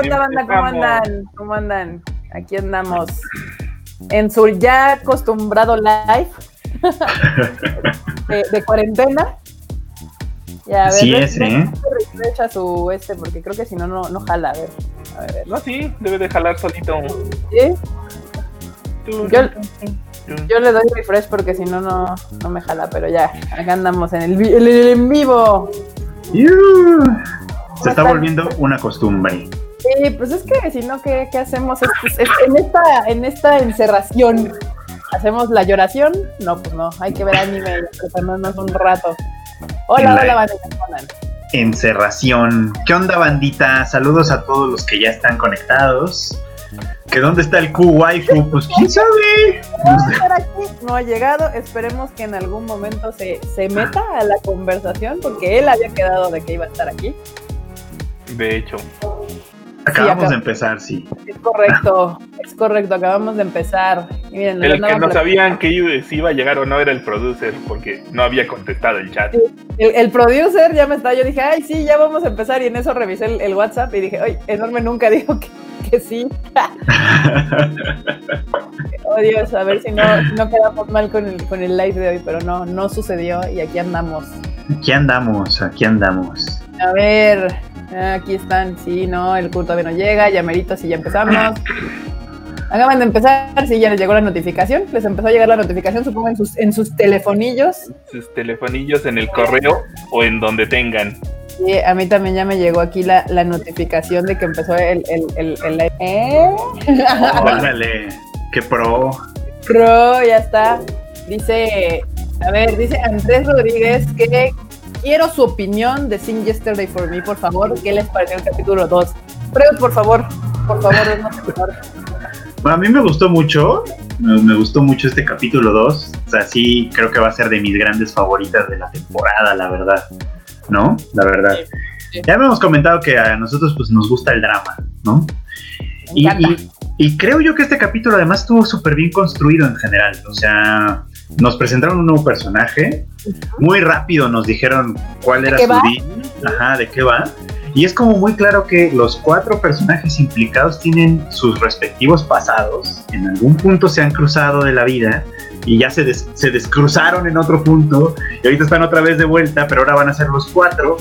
onda, banda? ¿Cómo andan? ¿Cómo andan? Aquí andamos en su ya acostumbrado live de, cuarentena. Ya, a ver, sí es, ¿eh? Echa su este, porque creo que si no, no jala. A ver, a ver. No, sí, debe de jalar solito. ¿Sí? Yo, yo le doy refresh porque si no, no me jala, pero ya, acá andamos en el, el, el en vivo. Se está volviendo una costumbre. Sí, pues es que si no, ¿qué, hacemos? en, esta, en esta encerración, ¿hacemos la lloración? No, pues no, hay que ver anime y un rato. Hola, hola, bandita, Encerración. ¿Qué onda, bandita? Saludos a todos los que ya están conectados. ¿Que dónde está el Q-Waifu? Pues quién sabe. No ha llegado. Esperemos que en algún momento se, se meta a la conversación porque él había quedado de que iba a estar aquí. De hecho. Acabamos de empezar, sí. Es correcto, es correcto, acabamos de empezar. el que no sabían que si iba a llegar o no era el producer, porque no había contestado el chat. El, producer ya me estaba, yo dije, ay, sí, ya vamos a empezar, y en eso revisé el, WhatsApp y dije, ay, enorme nunca dijo que, sí. oh Dios, a ver si no, no quedamos mal con el, con el live de hoy, pero no, no sucedió y aquí andamos. Aquí andamos, aquí andamos. A ver, Aquí están, sí, no, el culto todavía no llega, ya merito, sí, ya empezamos. Acaban de empezar, sí, ya les llegó la notificación, les empezó a llegar la notificación, supongo, en sus, en sus telefonillos. Sus telefonillos en el correo o en donde tengan. Sí, a mí también ya me llegó aquí la, la notificación de que empezó el... el, el, el ¿Eh? qué pro. Pro, ya está. Dice, a ver, dice Andrés Rodríguez que quiero su opinión de Sing Yesterday for Me, por favor. ¿Qué les pareció el capítulo 2? Freud, por favor, por favor, a mí me gustó mucho, me, gustó mucho este capítulo 2. O sea, sí, creo que va a ser de mis grandes favoritas de la temporada, la verdad. ¿No? La verdad. Ya hemos comentado que a nosotros pues nos gusta el drama, ¿no? Y, y, creo yo que este capítulo además estuvo súper bien construido en general. O sea, nos presentaron un nuevo personaje, muy rápido nos dijeron cuál era su día, ajá, de qué va. Y es como muy claro que los cuatro personajes implicados tienen sus respectivos pasados, en algún punto se han cruzado de la vida y ya se, se descruzaron en otro punto y ahorita están otra vez de vuelta, pero ahora van a ser los cuatro.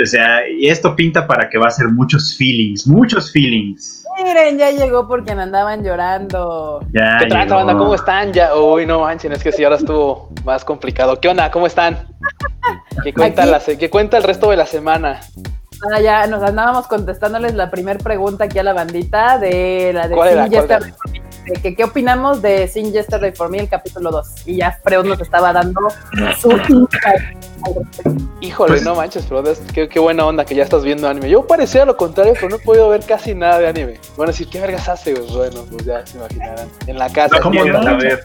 O sea, y esto pinta para que va a ser muchos feelings, muchos feelings. Miren, ya llegó porque me andaban llorando. Ya ¿Qué tal, banda? ¿Cómo están? Ya, uy, no manchen, es que sí, ahora estuvo más complicado. ¿Qué onda? ¿Cómo están? ¿Qué cuenta, la ¿Qué cuenta el resto de la semana? Ah, ya nos andábamos contestándoles la primera pregunta aquí a la bandita de la de ¿Cuál de que qué opinamos de Sin Yesterday for Me, el capítulo 2. Y ya Freud nos estaba dando su Híjole, pues no manches, pero qué, qué, buena onda que ya estás viendo anime. Yo parecía lo contrario, pero no he podido ver casi nada de anime. Bueno, decir, ¿qué vergas hace? Bueno, pues ya se imaginarán. En la casa. ¿Cómo no? saber?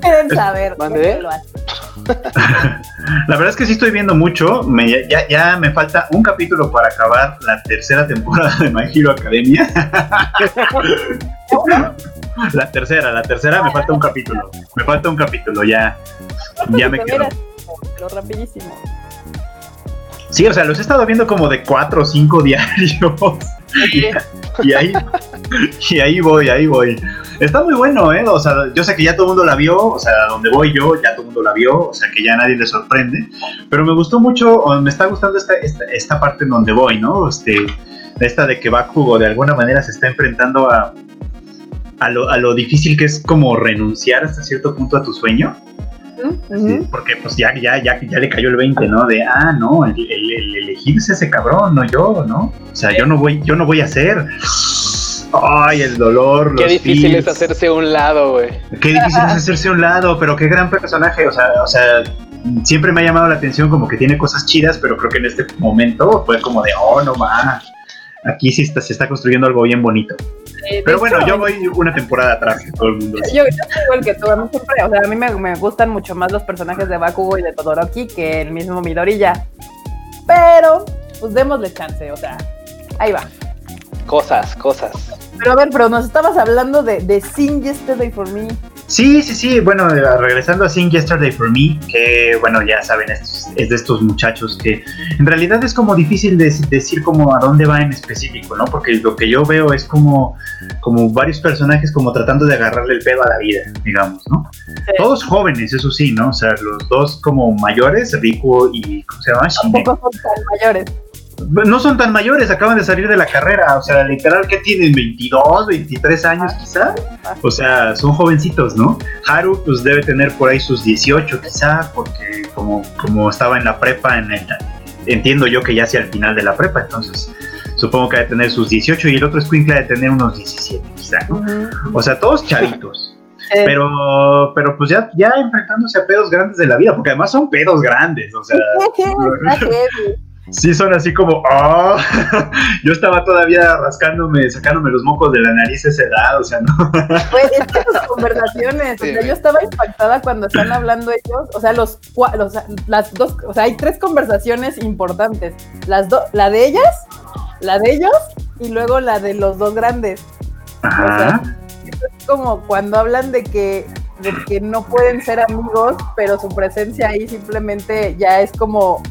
Quieren saber. la verdad es que sí estoy viendo mucho. Me, ya, ya me falta un capítulo para acabar la tercera temporada de My Hero Academia. La tercera, la tercera me falta un capítulo. Me falta un capítulo, ya. Ya me quedo. Pero rapidísimo. Sí, o sea, los he estado viendo como de cuatro o cinco diarios. Y, ahí, y ahí voy, ahí voy. Está muy bueno, ¿eh? O sea, yo sé que ya todo el mundo la vio, o sea, donde voy yo, ya todo el mundo la vio, o sea, que ya nadie le sorprende. Pero me gustó mucho, me está gustando esta, esta, esta parte en donde voy, ¿no? Este, esta de que Bakugo de alguna manera se está enfrentando a, a lo, a lo difícil que es como renunciar hasta cierto punto a tu sueño. porque pues ya, ya, ya, ya le cayó el 20, ¿no? De, ah, no, el, el, elegirse ese cabrón, no yo, ¿no? O sea, yo no voy, yo no voy a hacer. Ay, el dolor. Qué difícil es hacerse a un lado, güey. Qué difícil es hacerse a un lado, pero qué gran personaje. O sea, o sea, siempre me ha llamado la atención como que tiene cosas chidas, pero creo que en este momento fue como de, oh, no más. Aquí sí está, se está construyendo algo bien bonito. Eh, Pero bueno, yo voy una temporada atrás que todo el mundo. Yo, yo soy igual que tú, a mí siempre, o sea, a mí me, gustan mucho más los personajes de Bakugo y de Todoroki que el mismo Midoriya. Pero, pues démosle chance, o sea, ahí va. Cosas, cosas. Pero a ver, pero nos estabas hablando de, de Sing Yesterday for Me. Sí, sí, sí. Bueno, eh, regresando a Sing Yesterday for Me, que bueno, ya saben, es, es de estos muchachos que en realidad es como difícil de, decir como a dónde va en específico, ¿no? Porque lo que yo veo es como, como varios personajes como tratando de agarrarle el pedo a la vida, digamos, ¿no? Todos jóvenes, eso sí, ¿no? O sea, los dos como mayores, Rico y, ¿cómo se llama? Tampoco son tan mayores no son tan mayores, acaban de salir de la carrera, o sea, literal que tienen 22, 23 años quizá, o sea, son jovencitos, ¿no? Haru pues debe tener por ahí sus 18 quizá, porque como, como estaba en la prepa, en el, entiendo yo que ya hacia el final de la prepa, entonces supongo que debe tener sus 18 y el otro Squinkle debe tener unos 17 quizá, ¿no? O sea, todos chavitos. Pero, pero pues ya, ya enfrentándose a pedos grandes de la vida, porque además son pedos grandes, o sea. sí son así como, oh, yo estaba todavía rascándome, sacándome los mocos de la nariz a esa edad, o sea, no. Pues es que sus conversaciones, o sea, yo estaba impactada cuando están hablando ellos, o sea, los, los las dos, o sea, hay tres conversaciones importantes, las dos, la de ellas, la de ellos y luego la de los dos grandes. Ajá. es como cuando hablan de que de que no pueden ser amigos, pero su presencia ahí simplemente ya es como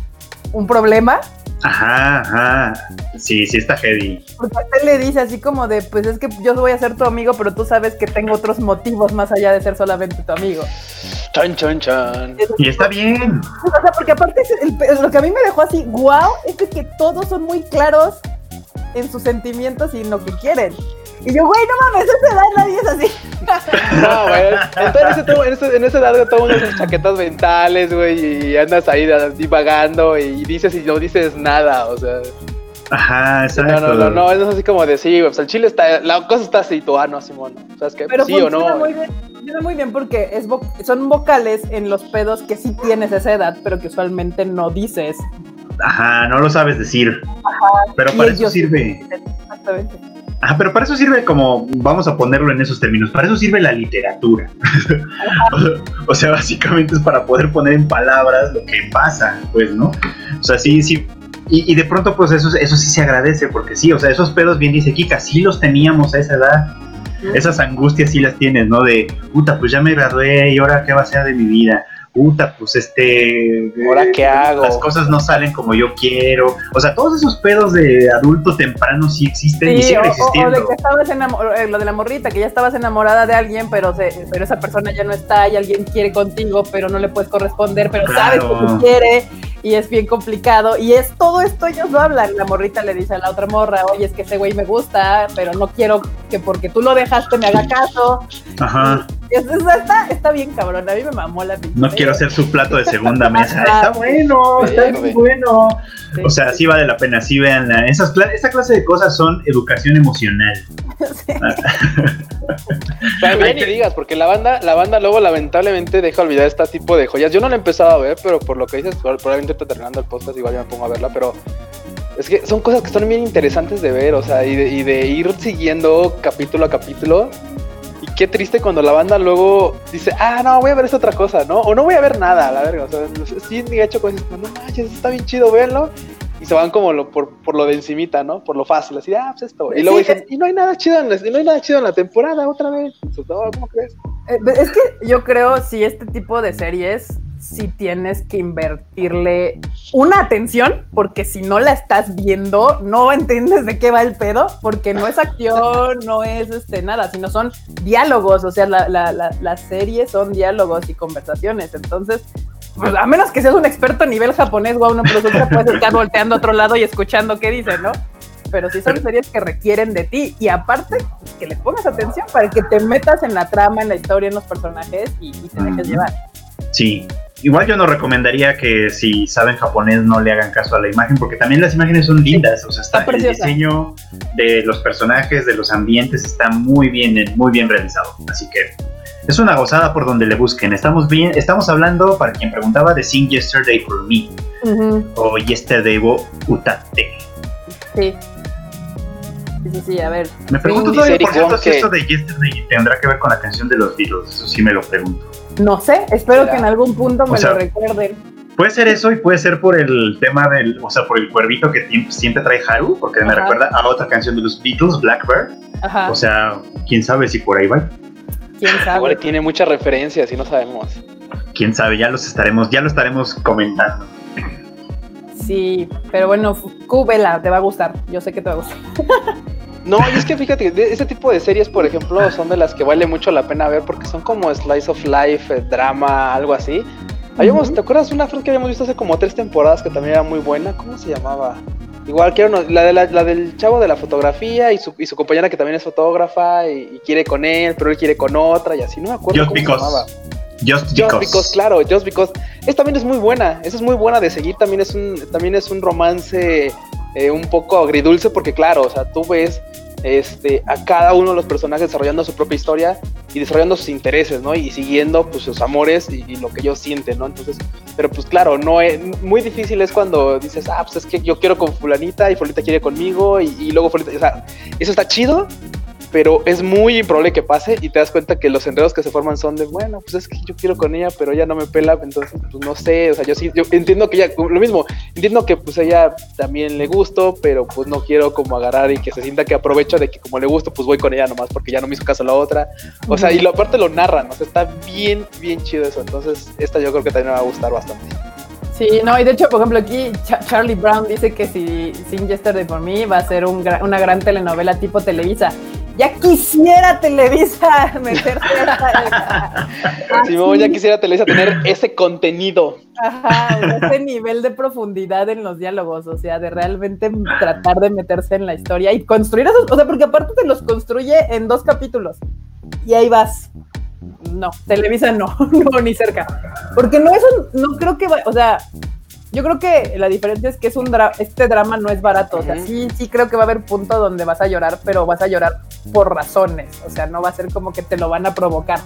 un problema. Ajá, ajá. Sí, sí está heavy. Porque él le dice así como de, pues es que yo voy a ser tu amigo, pero tú sabes que tengo otros motivos más allá de ser solamente tu amigo. Chan, chan, chan. Y está bien. O sea, porque aparte lo que a mí me dejó así, wow, es de que todos son muy claros en sus sentimientos y en lo que quieren. Y yo, güey, no mames, esa edad nadie es así. No, güey. Entonces, en, esa edad todo uno hace chaquetas mentales, güey, y andas ahí divagando y dices y no dices nada, o sea. Ajá, exacto. No, no, no, no, es así como de sí, pues el chile está, la cosa está así, tú, ah, no, Simón, ¿sabes qué? Pero sí o no. Muy bien, funciona muy bien porque es son vocales en los pedos que sí tienes esa edad, pero que usualmente no dices. Ajá, no lo sabes decir. Ajá. Pero para eso sirve. Exactamente. Ah, pero para eso sirve como, vamos a ponerlo en esos términos, para eso sirve la literatura. o sea, básicamente es para poder poner en palabras lo que pasa, pues, ¿no? O sea, sí, sí. Y, de pronto, pues eso, eso sí se agradece, porque sí, o sea, esos pedos, bien dice Kika, sí los teníamos a esa edad. Esas angustias sí las tienes, ¿no? De, puta, pues ya me gradué y ahora qué va a ser de mi vida puta, pues este... ¿Ahora qué hago? Las cosas no salen como yo quiero. O sea, todos esos pedos de adulto temprano sí existen y siguen existiendo. O, de que estabas eh, lo de la morrita, que ya estabas enamorada de alguien, pero, pero esa persona ya no está y alguien quiere contigo, pero no le puedes corresponder, pero sabes que te quiere y es bien complicado. Y es todo esto, ellos lo hablan. La morrita le dice a la otra morra, oye, es que ese güey me gusta, pero no quiero que porque tú lo dejaste me haga caso. Ajá. Está, está bien cabrón, a mí me mamó la pinche. No quiero ser su plato de segunda mesa. está bueno, está muy bueno. o sea, sí vale la pena, sí vean. Esas, esa clase de cosas son educación emocional. También ni digas, porque la banda, la banda luego lamentablemente deja olvidar este tipo de joyas. Yo no la he empezado a ver, pero por lo que dices, probablemente terminando el podcast igual ya me pongo a verla, pero es que son cosas que son bien interesantes de ver, o sea, y de, y de ir siguiendo capítulo a capítulo qué triste cuando la banda luego dice, ah, no, voy a ver esta otra cosa, ¿no? O no voy a ver nada, la verga. O sea, sí, ni hecho cosas, no manches, está bien chido, verlo. Y se van como lo, por, por, lo de encimita, ¿no? Por lo fácil, así, ah, pues esto. Y luego dicen, y no hay nada chido en la, no hay nada chido en la temporada, otra vez. ¿Cómo crees? Eh, es que yo creo si este tipo de series si tienes que invertirle una atención, porque si no la estás viendo, no entiendes de qué va el pedo, porque no es acción, no es este nada, sino son diálogos, o sea, la, la, la, serie son diálogos y conversaciones. Entonces, pues a menos que seas un experto a nivel japonés, wow, no, pero tú puedes estar volteando a otro lado y escuchando qué dicen, ¿no? Pero sí son series que requieren de ti y aparte que le pongas atención para que te metas en la trama, en la historia, en los personajes y, y te dejes llevar. Sí, igual yo no recomendaría que si saben japonés no le hagan caso a la imagen, porque también las imágenes son lindas, o sea, está, el diseño de los personajes, de los ambientes está muy bien, muy bien realizado, así que es una gozada por donde le busquen. Estamos bien, estamos hablando para quien preguntaba de Sing Yesterday for Me o Yesterday wo Utate. Sí. Sí, sí, a ver. Me pregunto todavía, por cierto, si esto de Yesterday tendrá que ver con la canción de los Beatles. Eso sí me lo pregunto. No sé, espero que en algún punto me lo recuerden. Puede ser eso y puede ser por el tema del, o sea, por el cuervito que siempre trae Haru, porque me recuerda a otra canción de los Beatles, Blackbird. Ajá. O sea, quién sabe si por ahí va. quién sabe. Igual tiene muchas referencias y no sabemos. Quién sabe, ya los estaremos, ya lo estaremos comentando. Sí, pero bueno, Q, vela, te va a gustar. Yo sé que te va a gustar. No, y es que fíjate, ese tipo de series, por ejemplo, son de las que vale mucho la pena ver porque son como slice of life, eh, drama, algo así. Habíamos. ¿Te acuerdas de una frase que habíamos visto hace como tres temporadas que también era muy buena? ¿Cómo se llamaba? Igual que uno- la, de la, la del chavo de la fotografía y su, y su compañera que también es fotógrafa y, y quiere con él, pero él quiere con otra y así. No me acuerdo cómo se llamaba. Just Just because. Because, claro, Just Because. Esta también es muy buena, esa es muy buena de seguir, también es un, también es un romance eh, un poco agridulce porque claro, o sea, tú ves este, a cada uno de los personajes desarrollando su propia historia y desarrollando sus intereses, ¿no? Y siguiendo pues sus amores y, y lo que ellos sienten, ¿no? Entonces, pero pues claro, no es, muy difícil es cuando dices, ah, pues es que yo quiero con fulanita y fulanita quiere conmigo y, y luego fulanita, o sea, eso está chido, pero es muy improbable que pase y te das cuenta que los enredos que se forman son de, bueno, pues es que yo quiero con ella, pero ella no me pela, entonces pues no sé, o sea, yo sí, yo entiendo que ella, lo mismo, entiendo que pues ella también le gusto, pero pues no quiero como agarrar y que se sienta que aprovecho de que como le gusto, pues voy con ella nomás porque ya no me hizo caso la otra, o sea, y lo, aparte lo narran, o sea, está bien, bien chido eso, entonces esta yo creo que también me va a gustar bastante. Sí, no, y de hecho, por ejemplo, aquí Cha- Charlie Brown dice que si Sin Yesterday for Me va a ser un gra- una gran telenovela tipo Televisa. Ya quisiera Televisa meterse a esta- Simón, ya así, quisiera Televisa tener ese contenido. Ajá, ese nivel de profundidad en los diálogos, o sea, de realmente tratar de meterse en la historia y construir esos, o sea, porque aparte te los construye en dos capítulos y ahí vas. No, Televisa no, no, ni cerca. Porque no es un, no creo que, va- o sea, yo creo que la diferencia es que es un dra- este drama no es barato, o sea, sí, sí creo que va a haber punto donde vas a llorar, pero vas a llorar por razones, o sea, no va a ser como que te lo van a provocar,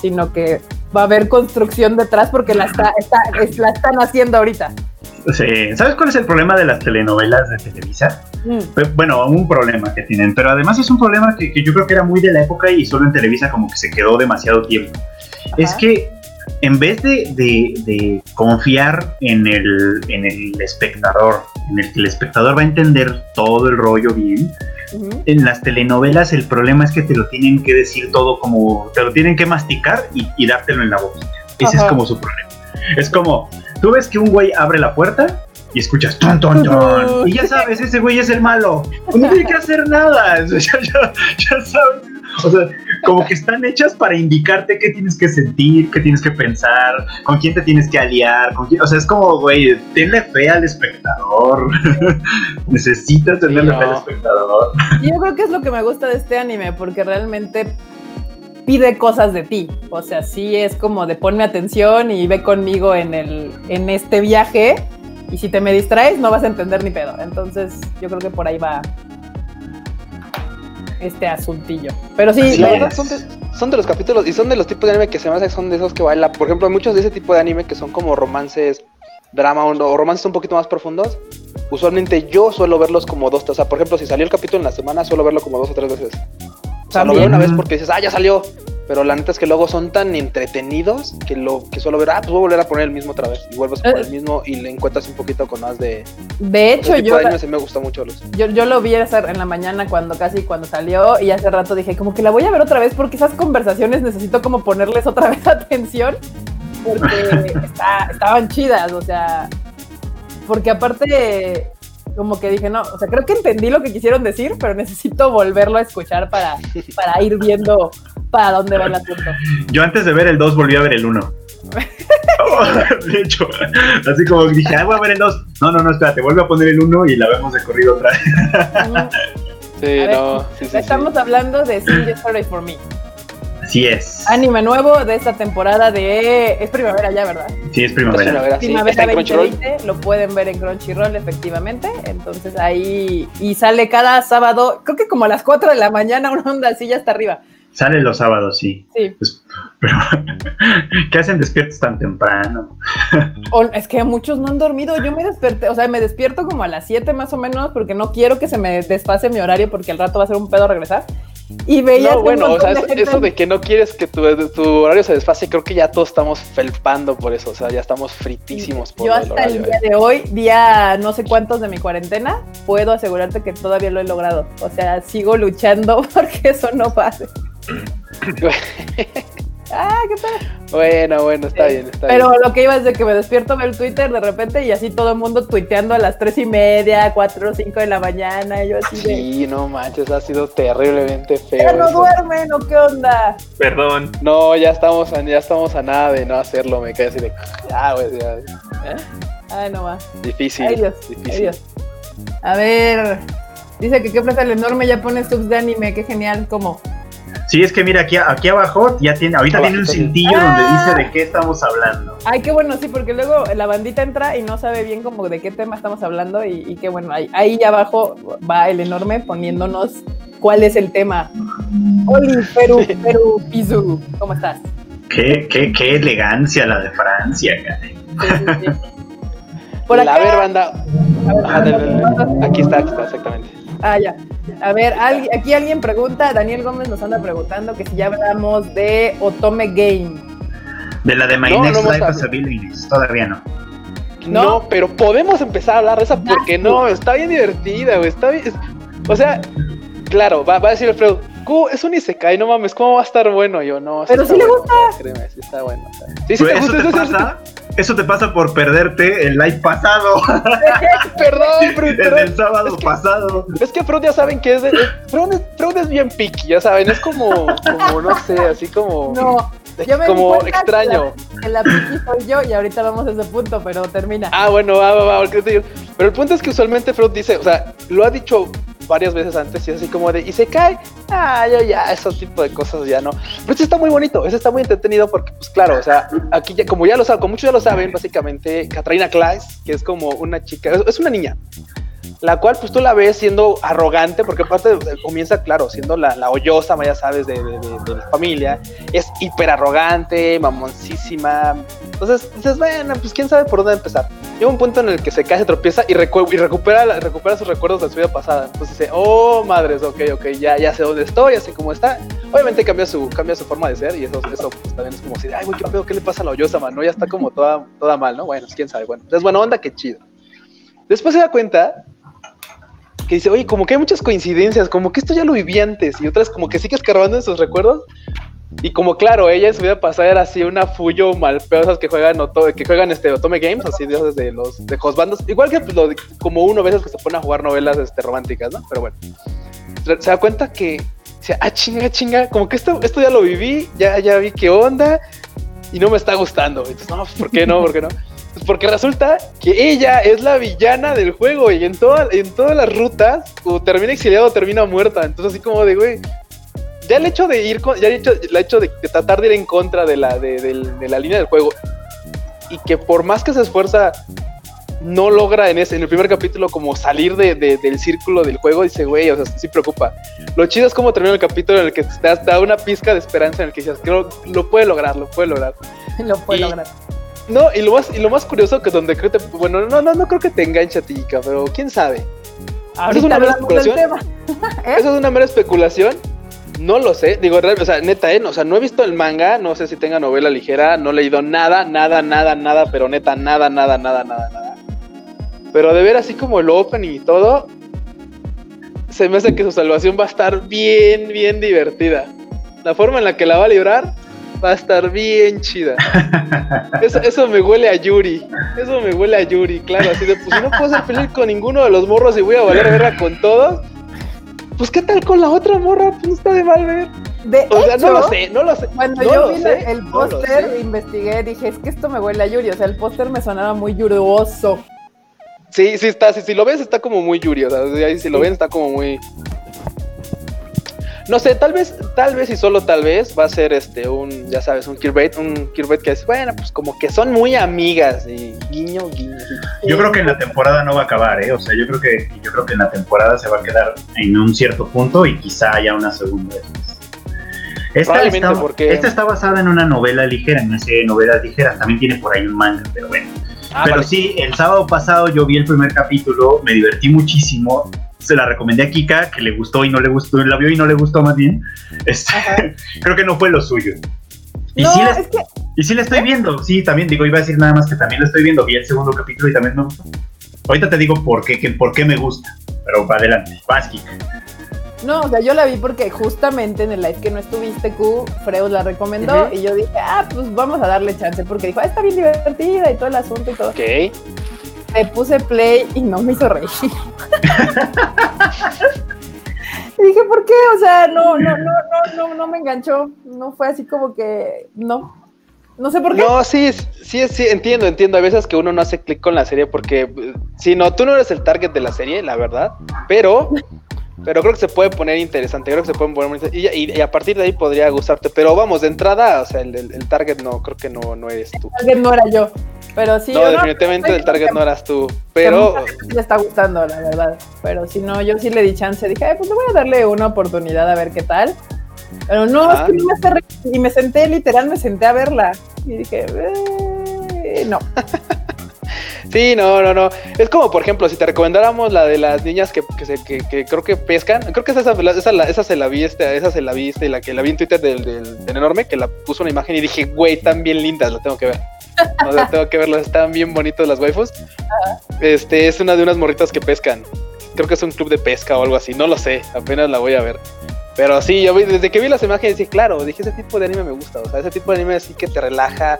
sino que va a haber construcción detrás porque la, está, está- es- la están haciendo ahorita. Sí. ¿Sabes cuál es el problema de las telenovelas de Televisa? Mm, Pe- Bueno, un problema que tienen, pero además es un problema que, que yo creo que era muy de la época y solo en Televisa como que se quedó demasiado tiempo. Es que en vez de, de- de confiar en el, en el espectador, en el que el espectador va a entender todo el rollo bien, en las telenovelas el problema es que te lo tienen que decir todo como, te lo tienen que masticar y, y dártelo en la boca. Ese Ajá. es como su problema. Es como, tú ves que un güey abre la puerta y escuchas ton ton ton y ya sabes, ese güey es el malo. No tiene que hacer nada. Ya, ya- ya sabes. O sea, como que están hechas para indicarte qué tienes que sentir, qué tienes que pensar, con quién te tienes que aliar, con quién, o sea, es como, güey, tenle fe al espectador. Necesitas tenerle Sí, fe al no. espectador. Yo creo que es lo que me gusta de este anime, porque realmente pide cosas de ti. O sea, sí es como de ponme atención y ve conmigo en, el, en este viaje. Y si te me distraes, no vas a entender ni pedo. Entonces, yo creo que por ahí va este asuntillo. Pero sí, la verdad son de, son de los capítulos y son de los tipos de anime que se me hace que son de esos que baila. Por ejemplo, hay muchos de ese tipo de anime que son como romances, drama o, romances un poquito más profundos. Usualmente yo suelo verlos como dos, o sea, por ejemplo, si salió el capítulo en la semana, suelo verlo como dos o tres veces. O sea, lo veo una vez porque dices, ah, ya salió. Pero la neta es que luego son tan entretenidos que lo que suelo ver, ah, pues voy a volver a poner el mismo otra vez. Y vuelves a poner Eh. el mismo y le encuentras un poquito con más de. de hecho, yo, de anime me gusta mucho los. yo, yo lo vi en la mañana cuando casi cuando salió y hace rato dije como que la voy a ver otra vez porque esas conversaciones necesito como ponerles otra vez atención porque está- estaban chidas, o sea, porque aparte como que dije, no, o sea, creo que entendí lo que quisieron decir, pero necesito volverlo a escuchar para, para ir viendo para dónde va el asunto. Yo antes de ver el 2 volví a ver el 1. de hecho, así como dije, ah, voy a ver el 2. No, no, no, espérate, vuelve a poner el 1 y la vemos de corrido otra vez. Sí, A ver, no. Sí, sí, sí. Estamos hablando de Sing Yesterday for Me, Así es. anime nuevo de esta temporada de... Es primavera ya, ¿verdad? Sí, es Es primavera. primavera, sí. Primavera Está en Crunchyroll. 2020, lo pueden ver en Crunchyroll efectivamente, entonces ahí y sale cada sábado, creo que como a las 4 de la mañana, una onda así ya está arriba. Sale los sábados, sí. Sí, Pues, pero, ¿qué hacen despiertos tan temprano? O- es que muchos no han dormido, yo me desperté, o sea, me despierto como a las 7 más o menos porque no quiero que se me desfase mi horario porque al rato va a ser un pedo regresar. Y veía No, que bueno, o sea, eso, gente- eso de que no quieres que tu, tu horario se desfase, creo que ya todos estamos felpando por eso, o sea, ya estamos fritísimos por Yo el hasta horario. el día eh. de hoy, día no sé cuántos de mi cuarentena, puedo asegurarte que todavía lo he logrado. O sea, sigo luchando porque eso no pase. Ah, ¿qué tal? Bueno, bueno, está bien, está Pero bien. lo que iba es de que me despierto en el Twitter de repente y así todo el mundo tuiteando a las tres y media, cuatro o cinco de la mañana. Y yo así de. Sí, no manches, ha sido terriblemente feo. ¿Ya no eso. duermen o qué onda? Perdón. No, ya estamos, a, ya estamos a nada de no hacerlo, me quedé así de. Ya, güey, ya. Ay, no más. Difícil. Ay, Dios. difícil. Ay, Dios. A ver. Dice que qué presta el enorme ya pone subs de anime, qué genial, como. Sí, es que mira, aquí, aquí abajo ya tiene, ahorita tiene un cintillo Ah. donde dice de qué estamos hablando. Ay, qué bueno, sí, porque luego la bandita entra y no sabe bien como de qué tema estamos hablando y, y qué bueno, ahí, ahí abajo va el enorme poniéndonos cuál es el tema. Oli, Perú, Perú, Pizu, ¿cómo estás? Qué, qué, qué elegancia la de Francia. Sí, sí, sí. Por a acá. ver, banda. a ver, Ajá, dale, dale. Aquí está, aquí está, exactamente. Ah, ya. A ver, alguien- aquí alguien pregunta, Daniel Gómez nos anda preguntando que si ya hablamos de Otome Game. De la de My No, Next no Life as a Villainess, todavía no. ¿No? ¿No? pero podemos empezar a hablar de esa porque no, está bien divertida, güey. Está bien. es- o sea, claro, va, va a decir Alfredo, "Q, es un Isekai, no mames, ¿cómo va a estar bueno? Yo no. Pero sí le bueno, gusta. créeme, sí está bueno. o sea. Sí, sí, Güey, te ¿Eso gusta, te eso- pasa? Eso te pasa por perderte el live pasado, Perdón, Freud, el sábado Es que- pasado. Es que Freud ya saben que es de. Freud es, es bien picky, ya saben, es como, como no sé, así como. No, yo me como extraño. Que la, que la piqui soy yo y ahorita vamos a ese punto, pero termina. Ah, bueno, va, va, va, porque te digo. Pero el punto es que usualmente Freud dice, o sea, lo ha dicho varias veces antes y así como de, y se cae, ah, yo ya, esos tipo de cosas ya no. Pero este está muy bonito, ese está muy entretenido porque, pues claro, o sea, aquí ya, como ya lo saben, como muchos ya lo saben, básicamente, Katrina Klaes, que es como una chica, es una niña, la cual pues tú la ves siendo arrogante, porque aparte comienza, claro, siendo la, la hoyosa, ya sabes, de, de- de- la familia, es hiper arrogante, mamoncísima, entonces dices, bueno, pues quién sabe por dónde empezar. Llega un punto en el que se cae, se tropieza y, recu- y recupera, recupera sus recuerdos de su vida pasada. Entonces dice, oh, madres, ok, ok, ya, ya sé dónde estoy, ya sé cómo está. Obviamente cambia su, cambia su forma de ser y eso, eso pues, también es como si, ay, güey, ¿qué pedo? ¿Qué le pasa a la hoyosa, man? ¿No? Ya está como toda, toda mal, ¿no? Bueno, pues, quién sabe, bueno. Es buena onda, qué chido. Después se da cuenta que dice, oye, como que hay muchas coincidencias, como que esto ya lo viví antes y otras como que sigue escarbando en sus recuerdos. Y como claro, ella en su vida pasada era así una Fuyo malpeosas que juegan Oto- que juegan este Otome Games, así de, de los de Josbandos, igual que pues, lo de- como uno veces que se pone a jugar novelas este, románticas, ¿no? Pero bueno. Se, da cuenta que dice, ah, chinga, chinga, como que esto, esto ya lo viví, ya, ya vi qué onda, y no me está gustando. Entonces, no, ¿por qué no? ¿Por qué no? Porque resulta que ella es la villana del juego y en, toda, en todas las rutas, o termina exiliada o termina muerta. Entonces, así como de, güey, ya el hecho de ir, con, ya el hecho, el hecho de, de tratar de ir en contra de la, de, del- de la línea del juego y que por más que se esfuerza, no logra en, ese, en el primer capítulo como salir de, de- del círculo del juego, dice, güey, o sea, sí preocupa. Lo chido es como termina el capítulo en el que te da, una pizca de esperanza en el que dices, creo, lo puede lograr, lo puede lograr. Lo puedo y- lograr. No, y lo más, y lo más curioso que donde creo que bueno, no, no, no creo que te enganche a ti, pero quién sabe. Ahorita una mera especulación? ¿Eh? Eso es una mera especulación. No lo sé, digo, o sea, neta, ¿eh? o sea, no he visto el manga, no sé si tenga novela ligera, no he leído nada, nada, nada, nada, pero neta, nada, nada, nada, nada, nada. Pero de ver así como el opening y todo, se me hace que su salvación va a estar bien, bien divertida. La forma en la que la va a librar va a estar bien chida. Eso, eso me huele a Yuri. Eso me huele a Yuri, claro. Así de, pues si no puedo ser feliz con ninguno de los morros y voy a valer verga con todos, pues qué tal con la otra morra, pues no está de mal ver. De O sea, no lo sé, no lo sé. Cuando no yo vi sé, el no póster, sé. investigué, dije, es que esto me huele a Yuri. O sea, el póster me sonaba muy yuruoso. Sí, sí está, sí, si lo ves está como muy Yuri, o sea, si lo ven está como muy... No sé, tal vez, tal vez y solo tal vez va a ser este un, ya sabes, un Kirbait, un Kirbait que es, bueno, pues como que son muy amigas y guiño, guiño. Yo creo que en la temporada no va a acabar, ¿eh? O sea, yo creo que yo creo que en la temporada se va a quedar en un cierto punto y quizá haya una segunda vez. Esta está, porque- esta está basada en una novela ligera, en una serie de novelas ligeras. También tiene por ahí un manga, pero bueno. Ah, pero vale. sí, el sábado pasado yo vi el primer capítulo, me divertí muchísimo. Se la recomendé a Kika, que le gustó y no le gustó, la vio y no le gustó más bien. Este, creo que no fue lo suyo. Y, no, sí la, es que y sí la estoy viendo, sí, también digo, iba a decir nada más que también la estoy viendo, vi el segundo capítulo y también me gustó. Ahorita te digo por qué, que, por qué me gusta, pero va adelante, vas Kika. No, o sea, yo la vi porque justamente en el live que no estuviste, Q, Freud la recomendó y yo dije, ah, pues vamos a darle chance porque dijo, ah, está bien divertida y todo el asunto y todo. Ok. Le puse play y no me hizo reír. y dije, ¿por qué? O sea, no, no, no, no, no, no me enganchó. No fue así como que, no. No sé por qué. No, sí, sí, sí, entiendo, entiendo. A veces que uno no hace clic con la serie porque, si no, tú no eres el target de la serie, la verdad. Pero, pero creo que se puede poner interesante. Creo que se puede poner. Y, y- y a partir de ahí podría gustarte. Pero vamos, de entrada, o sea, el, el- el target no, creo que no, no eres tú. Alguien no era yo. Pero sí. no, yo definitivamente estoy el target no eras tú. a Pero, sí le está gustando, la verdad. Pero si no, yo sí le di chance. Dije, "Ay, pues le voy a darle una oportunidad a ver qué tal. Pero no, es que no me reír. Y me senté, literal, me senté a verla. Y dije, eh, no. sí, no, no, no. Es como, por ejemplo, si te recomendáramos la de las niñas que, que, se- que, que creo que pescan. Creo que esa, esa, esa, esa se la vi, este, esa se la vi, este, la que la vi en Twitter del, del, del enorme, que la puso una imagen y dije, güey, están bien lindas, la tengo que ver. O sea, tengo que verlas, están bien bonitas las waifus. Este, es una de unas morritas que pescan. Creo que es un club de pesca o algo así, no lo sé, apenas la voy a ver. Pero sí, yo vi- desde que vi las imágenes dije, claro, dije, ese tipo de anime me gusta, o sea, ese tipo de anime así que te relaja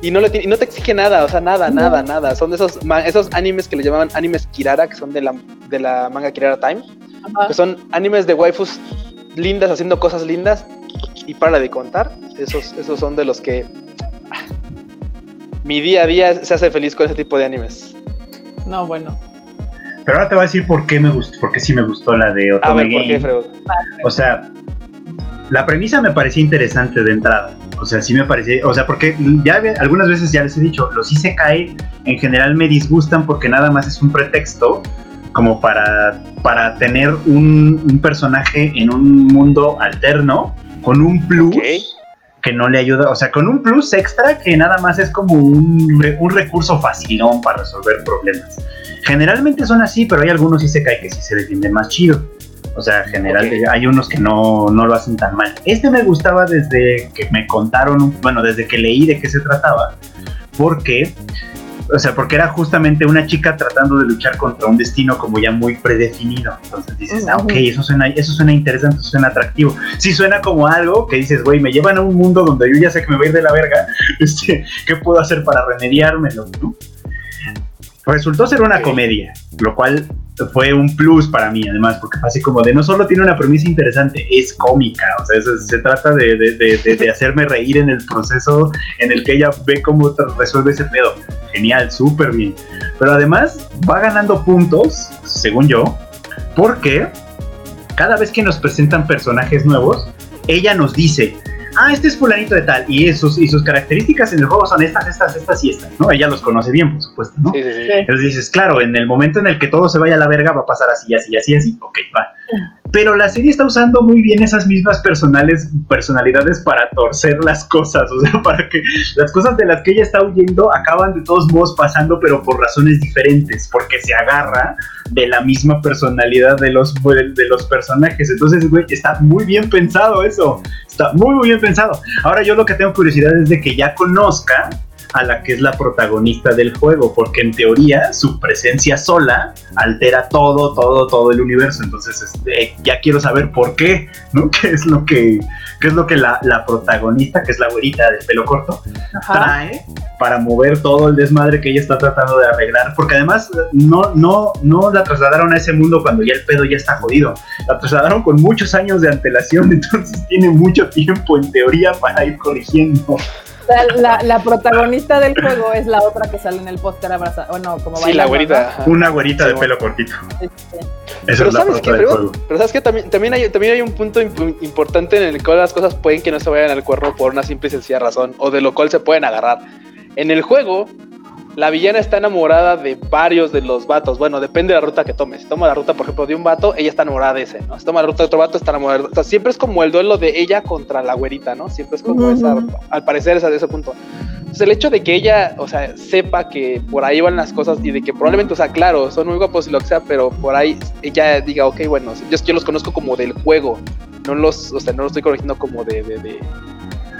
y no, le y no te exige nada, o sea, nada, No. nada, nada. Son de esos, esos animes que le llamaban animes Kirara, que son de la, de la manga Kirara Time, que son animes de waifus lindas haciendo cosas lindas y para de contar, esos, esos son de los que mi día a día se hace feliz con ese tipo de animes. No, bueno. Pero ahora te voy a decir por qué me gustó, porque sí me gustó la de A Otome ver, ¿por qué. Freud? O sea, la premisa me parecía interesante de entrada. O sea, sí me parecía, o sea, porque ya algunas veces ya les he dicho, los Isekai en general me disgustan porque nada más es un pretexto como para, para tener un, un personaje en un mundo alterno con un plus Ok. Que no le ayuda, o sea, con un plus extra que nada más es como un, re- un recurso facilón para resolver problemas. Generalmente son así, pero hay algunos Isekai que sí se defienden más chido. O sea, en general Ok. eh, hay unos que no, no lo hacen tan mal. Este me gustaba desde que me contaron, bueno, desde que leí de qué se trataba, porque, o sea, porque era justamente una chica tratando de luchar contra un destino como ya muy predefinido. Entonces dices, ah, ok, eso suena, eso suena interesante, eso suena atractivo. Sí suena como algo que dices, güey, me llevan a un mundo donde yo ya sé que me voy a ir de la verga, este, ¿qué puedo hacer para remediármelo? ¿no? Resultó ser una comedia, lo cual fue un plus para mí, además, porque así como de no solo tiene una premisa interesante, es cómica, o sea, se trata de, de- de- de- hacerme reír en el proceso en el que ella ve cómo resuelve ese pedo. Genial, súper bien. Pero además va ganando puntos, según yo, porque cada vez que nos presentan personajes nuevos, ella nos dice, ah, este es fulanito de tal, y, sus, y sus características en el juego son estas, estas, estas y estas, ¿no? Ella los conoce bien, por supuesto, ¿no? Sí, sí, sí. Sí. Entonces dices, claro, en el momento en el que todo se vaya a la verga va a pasar así, así, así, así. Ok, va. Pero la serie está usando muy bien esas mismas personalidades para torcer las cosas. O sea, para que las cosas de las que ella está huyendo acaban de todos modos pasando, pero por razones diferentes. Porque se agarra de la misma personalidad de los, de los personajes. Entonces, güey, está muy bien pensado eso. Está muy, muy bien pensado. Ahora yo lo que tengo curiosidad es de que ya conozca a la que es la protagonista del juego, porque en teoría su presencia sola altera todo, todo, todo el universo. Entonces, este, ya quiero saber por qué, ¿no? ¿Qué es lo que, qué es lo que la, la protagonista, que es la güerita del pelo corto, Ajá. trae para mover todo el desmadre que ella está tratando de arreglar? Porque además no, no, no la trasladaron a ese mundo cuando ya el pedo ya está jodido. La trasladaron con muchos años de antelación, entonces tiene mucho tiempo en teoría para ir corrigiendo. La, la- la protagonista del juego es la otra que sale en el póster abrazada. Bueno, como Sí, la güerita. Una güerita de pelo cortito. ¿no? Sí, sí. Esa Pero es la sabes prota qué, del pero, juego. pero sabes que también, también, hay, también hay un punto imp- importante en el cual las cosas pueden que no se vayan al cuerno por una simple y sencilla razón, o de lo cual se pueden agarrar. En el juego, la villana está enamorada de varios de los vatos. Bueno, depende de la ruta que tomes. Si toma la ruta, por ejemplo, de un vato, ella está enamorada de ese, ¿no? Si toma la ruta de otro vato, está enamorada. O sea, siempre es como el duelo de ella contra la güerita, ¿no? Siempre es como Ujú. esa, al parecer es a ese punto. Entonces, el hecho de que ella, o sea, sepa que por ahí van las cosas y de que probablemente, o sea, claro, son muy guapos y lo que sea, pero por ahí ella diga, ok, bueno, yo, yo los conozco como del juego, no los, o sea, no los estoy corrigiendo como de, de, de,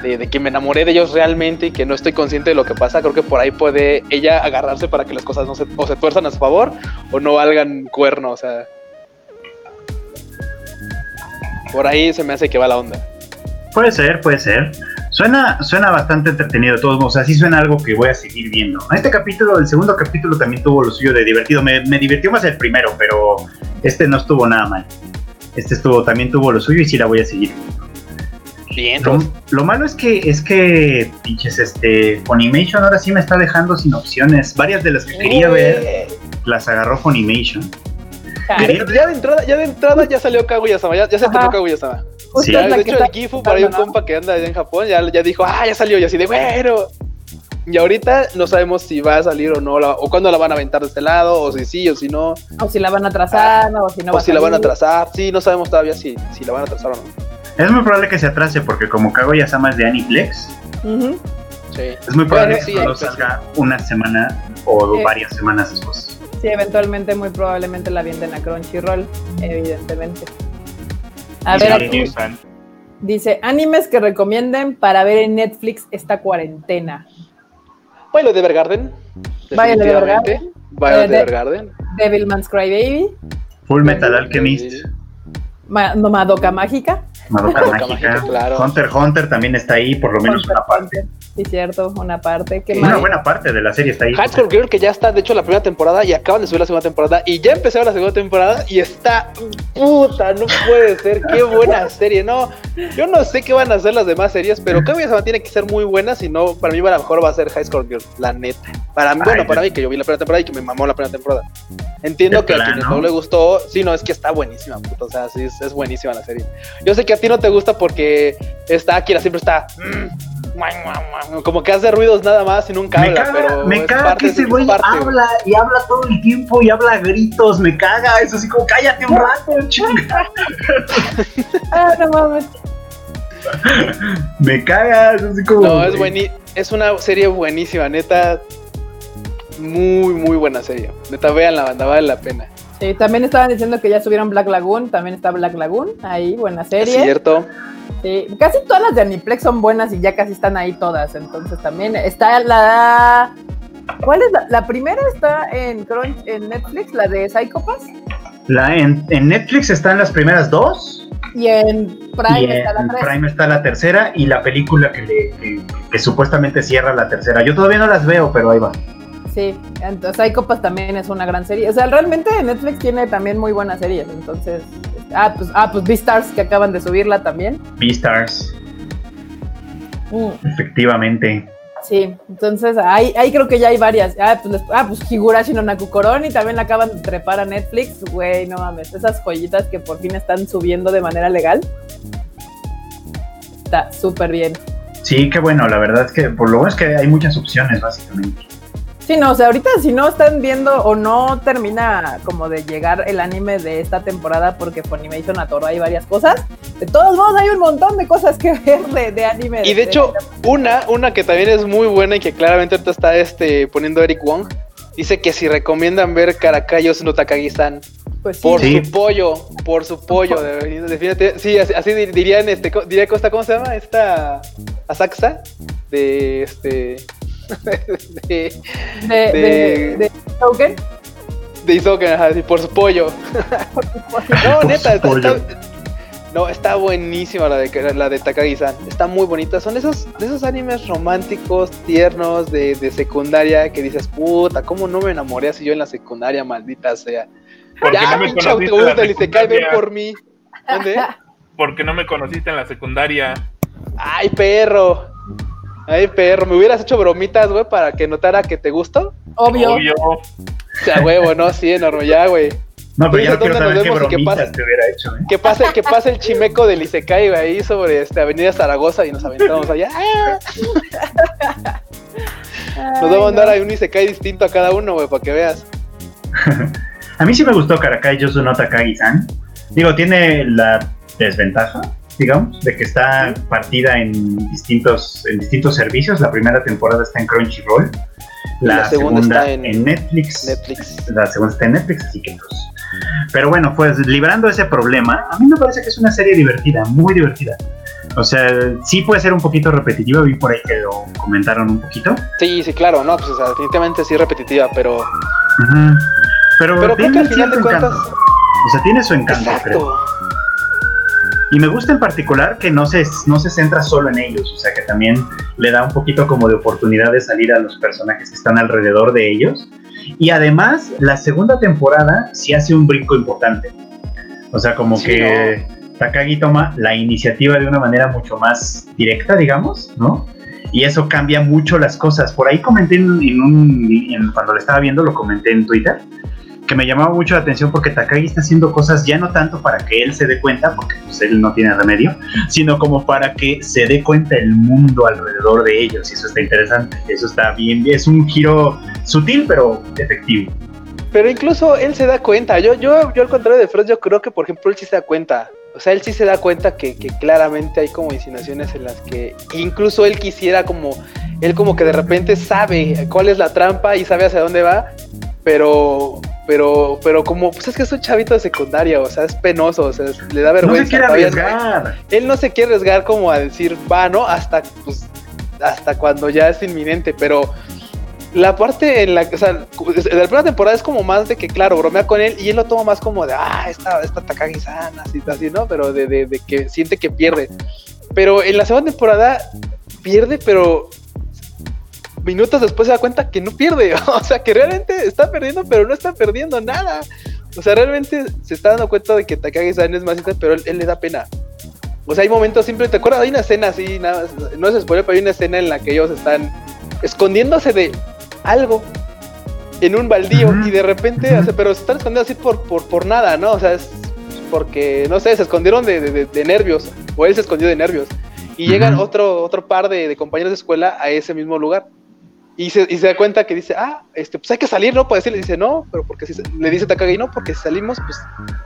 de- que me enamoré de ellos realmente y que no estoy consciente de lo que pasa, creo que por ahí puede ella agarrarse para que las cosas no se, o se tuerzan a su favor o no valgan cuerno, o sea. Por ahí se me hace que va la onda. Puede ser, puede ser. Suena, suena bastante entretenido de todos modos, o sea, sí suena algo que voy a seguir viendo. Este capítulo, el segundo capítulo también tuvo lo suyo de divertido. Me, me divirtió más el primero, pero este no estuvo nada mal. Este estuvo, también tuvo lo suyo y sí la voy a seguir viendo. Lo, lo malo es que, es que, pinches, este, Funimation ahora sí me está dejando sin opciones. Varias de las que quería ver las agarró Funimation. Ya, ya de entrada, ya de entrada ya salió Kaguya-sama, ya, ya se activó Kaguya-sama. Sí. De hecho, el está Gifu, por ahí un compa que anda allá en Japón, ya, ya dijo, ah, ya salió, y así de, bueno. Y ahorita no sabemos si va a salir o no, la- o cuándo la van a aventar de este lado, o si sí, o si no, O si la van a atrasar, o si no o va si la van a salir. atrasar. Sí, no sabemos todavía si, si la van a atrasar o no. Es muy probable que se atrase porque como Kaguya-sama es de Aniplex. Sí. es muy probable Bueno, que sí, solo pues, salga una semana o Eh. varias semanas después. Sí, eventualmente, muy probablemente la vienten a Crunchyroll, evidentemente. A ver, aquí dice, animes que recomienden para ver en Netflix esta cuarentena. Violet Evergarden. Violet. Evergarden. Violet Eh, de- Evergarden. Devilman's Crybaby, Full Metal Alchemist, Ma- no, Madoka Mágica. Madoka Madoka Mágica, Mágica, claro. Hunter x Hunter también está ahí, por lo menos una parte. Sí, cierto, una parte. ¿Qué Sí. Una más? buena parte de la serie está ahí. High School Girl que ya está, de hecho, la primera temporada y acaban de subir la segunda temporada y ya empezaron la segunda temporada y está puta, no puede ser, qué buena serie, no, yo no sé qué van a hacer las demás series, pero Kaguya-sama tiene que ser muy buena, si no, para mí a lo mejor va a ser High School Girl, la neta, para mí, bueno, para mí que yo vi la primera temporada y que me mamó la primera temporada, entiendo ¿De que a quienes no le gustó, sí, no, es que está buenísima, puta, o sea, sí, es, es buenísima la serie, yo sé que a ti no te gusta porque está Akira, siempre está... mm, Como que hace ruidos nada más y nunca Me habla, caga, pero me caga parte- que ese es güey habla y habla todo el tiempo y habla a gritos, me caga, es así como cállate un rato, chinga. Ah, no mames. Me caga, es así como. No, es bueni es una serie buenísima, neta. Muy, muy buena serie. Neta, vean la banda, vale la pena. Sí, también estaban diciendo que ya subieron Black Lagoon, también está Black Lagoon, ahí, buena Es serie. cierto. Sí, casi todas las de Aniplex son buenas y ya casi están ahí todas, entonces también está la... ¿Cuál es la, la primera? Está en, Crunch, en Netflix, la de Psychopass, La, en, en Netflix están las primeras dos. y en Prime y en está la 3. Prime está la tercera y la película que, le, que, que supuestamente cierra la tercera. Yo todavía no las veo, pero ahí va. Sí, entonces Psychopass también es una gran serie. O sea, realmente Netflix tiene también muy buenas series, entonces... Ah, pues, ah, pues Beastars que acaban de subirla también. Beastars, Mm. efectivamente. Sí, entonces ahí, ahí creo que ya hay varias. Ah, pues, ah, pues Higurashi no Nakukoroni también la acaban de trepar a Netflix. Güey, no mames, esas joyitas que por fin están subiendo de manera legal. Está súper bien. Sí, qué bueno, la verdad es que por lo bueno es que hay muchas opciones, básicamente. Sí, no, o sea, ahorita si no están viendo o no termina como de llegar el anime de esta temporada porque Funimation atoró ahí varias cosas, de todos modos hay un montón de cosas que ver de, de anime. Y de hecho, una, una que también es muy buena y que claramente ahorita está este, poniendo Eric Wong, dice que si recomiendan ver Caracayos no Takagi-san pues sí, por Sí. su pollo, por su pollo, definitivamente. Sí, así, así dir- dirían, este, diría Costa, ¿cómo se llama? Esta Asakusa, de este... de, de, de, de- de Token. de Isoken, ajá, sí, por su pollo. No, Por neta, su está, pollo. está- no, está buenísima la de la de Takagi-san. Está muy bonita. Son esos, de esos animes románticos, tiernos, de, de secundaria, que dices, puta, ¿cómo no me enamoré así yo en la secundaria, maldita sea? Porque ya, no me pinche autobús la del Isekai, ven secundaria. por mí. ¿Dónde? Porque no me conociste en la secundaria. Ay, perro. Ay, perro. Me hubieras hecho bromitas, güey, para que notara que te gusto. Obvio. Obvio. O sea, huevo, no, sí, enorme, ya, güey. No, pero ya no quiero ¿dónde nos saber qué bromitas pasa? te hubiera hecho, ¿eh? Que pase, que pase el chimeco del Isekai, güey, ahí sobre este, Avenida Zaragoza y nos aventamos allá. Nos vamos a mandar no. ahí un Isekai distinto a cada uno, güey, para que veas. A mí sí me gustó Karakai Yosu no Takagi-san. Digo, tiene la desventaja, digamos, de que está partida en distintos, en distintos servicios. La primera temporada está en Crunchyroll. La, La segunda segunda, está en, en Netflix. Netflix. La segunda está en Netflix, así que pues. Pero bueno, pues librando ese problema, a mí me parece que es una serie divertida, muy divertida. O sea, sí puede ser un poquito repetitiva, vi por ahí que lo comentaron un poquito. Sí, sí, claro, no, pues o sea, definitivamente sí repetitiva, pero. Pero, Pero creo que tiene al final de cierto cuentas. encanto. O sea, tiene su encanto, creo. Y me gusta en particular que no se, no se centra solo en ellos, o sea que también le da un poquito como de oportunidad de salir a los personajes que están alrededor de ellos. Y además, la segunda temporada sí hace un brinco importante. O sea, como que Takagi toma la iniciativa de una manera mucho más directa, digamos, ¿no? Y eso cambia mucho las cosas. Por ahí comenté en, un, cuando lo estaba viendo, lo comenté en Twitter, que me llamaba mucho la atención porque Takagi está haciendo cosas ya no tanto para que él se dé cuenta, porque pues él no tiene remedio, sino como para que se dé cuenta el mundo alrededor de ellos. Y eso está interesante, eso está bien, es un giro sutil pero efectivo. Pero incluso él se da cuenta, yo, yo, yo al contrario de Fred, yo creo que por ejemplo él sí se da cuenta. O sea, él sí se da cuenta que, que claramente hay como insinuaciones en las que incluso él quisiera como, él como que de repente sabe cuál es la trampa y sabe hacia dónde va, pero pero, pero como, pues es que es un chavito de secundaria, o sea, es penoso, o sea, le da vergüenza. No se quiere arriesgar. Él no se quiere arriesgar como a decir, va, ¿no? Hasta, pues, hasta cuando ya es inminente, pero la parte en la que, o sea, de la primera temporada es como más de que, claro, bromea con él y él lo toma más como de, ah, esta, esta Takagi-sana, así, así, ¿no? Pero de, de, de que siente que pierde. Pero en la segunda temporada pierde, pero minutos después se da cuenta que no pierde, o sea, que realmente está perdiendo, pero no está perdiendo nada. O sea, realmente se está dando cuenta de que Takagi-san es más pero él, le da pena. O sea, hay momentos simplemente, ¿te acuerdas? Hay una escena así, nada, no se spoiler, pero hay una escena en la que ellos están escondiéndose de algo en un baldío y de repente, pero se están escondiendo así por, por, por nada, ¿no? O sea, es porque, no sé, se escondieron de, de, nervios, o él se escondió de nervios. Y llegan otro, otro par de, de compañeros de escuela a ese mismo lugar. Y se, y se da cuenta que dice, ah, este, pues hay que salir, ¿no? Puede decirle, dice, no, pero porque si le dice Takagi, no, porque si salimos, pues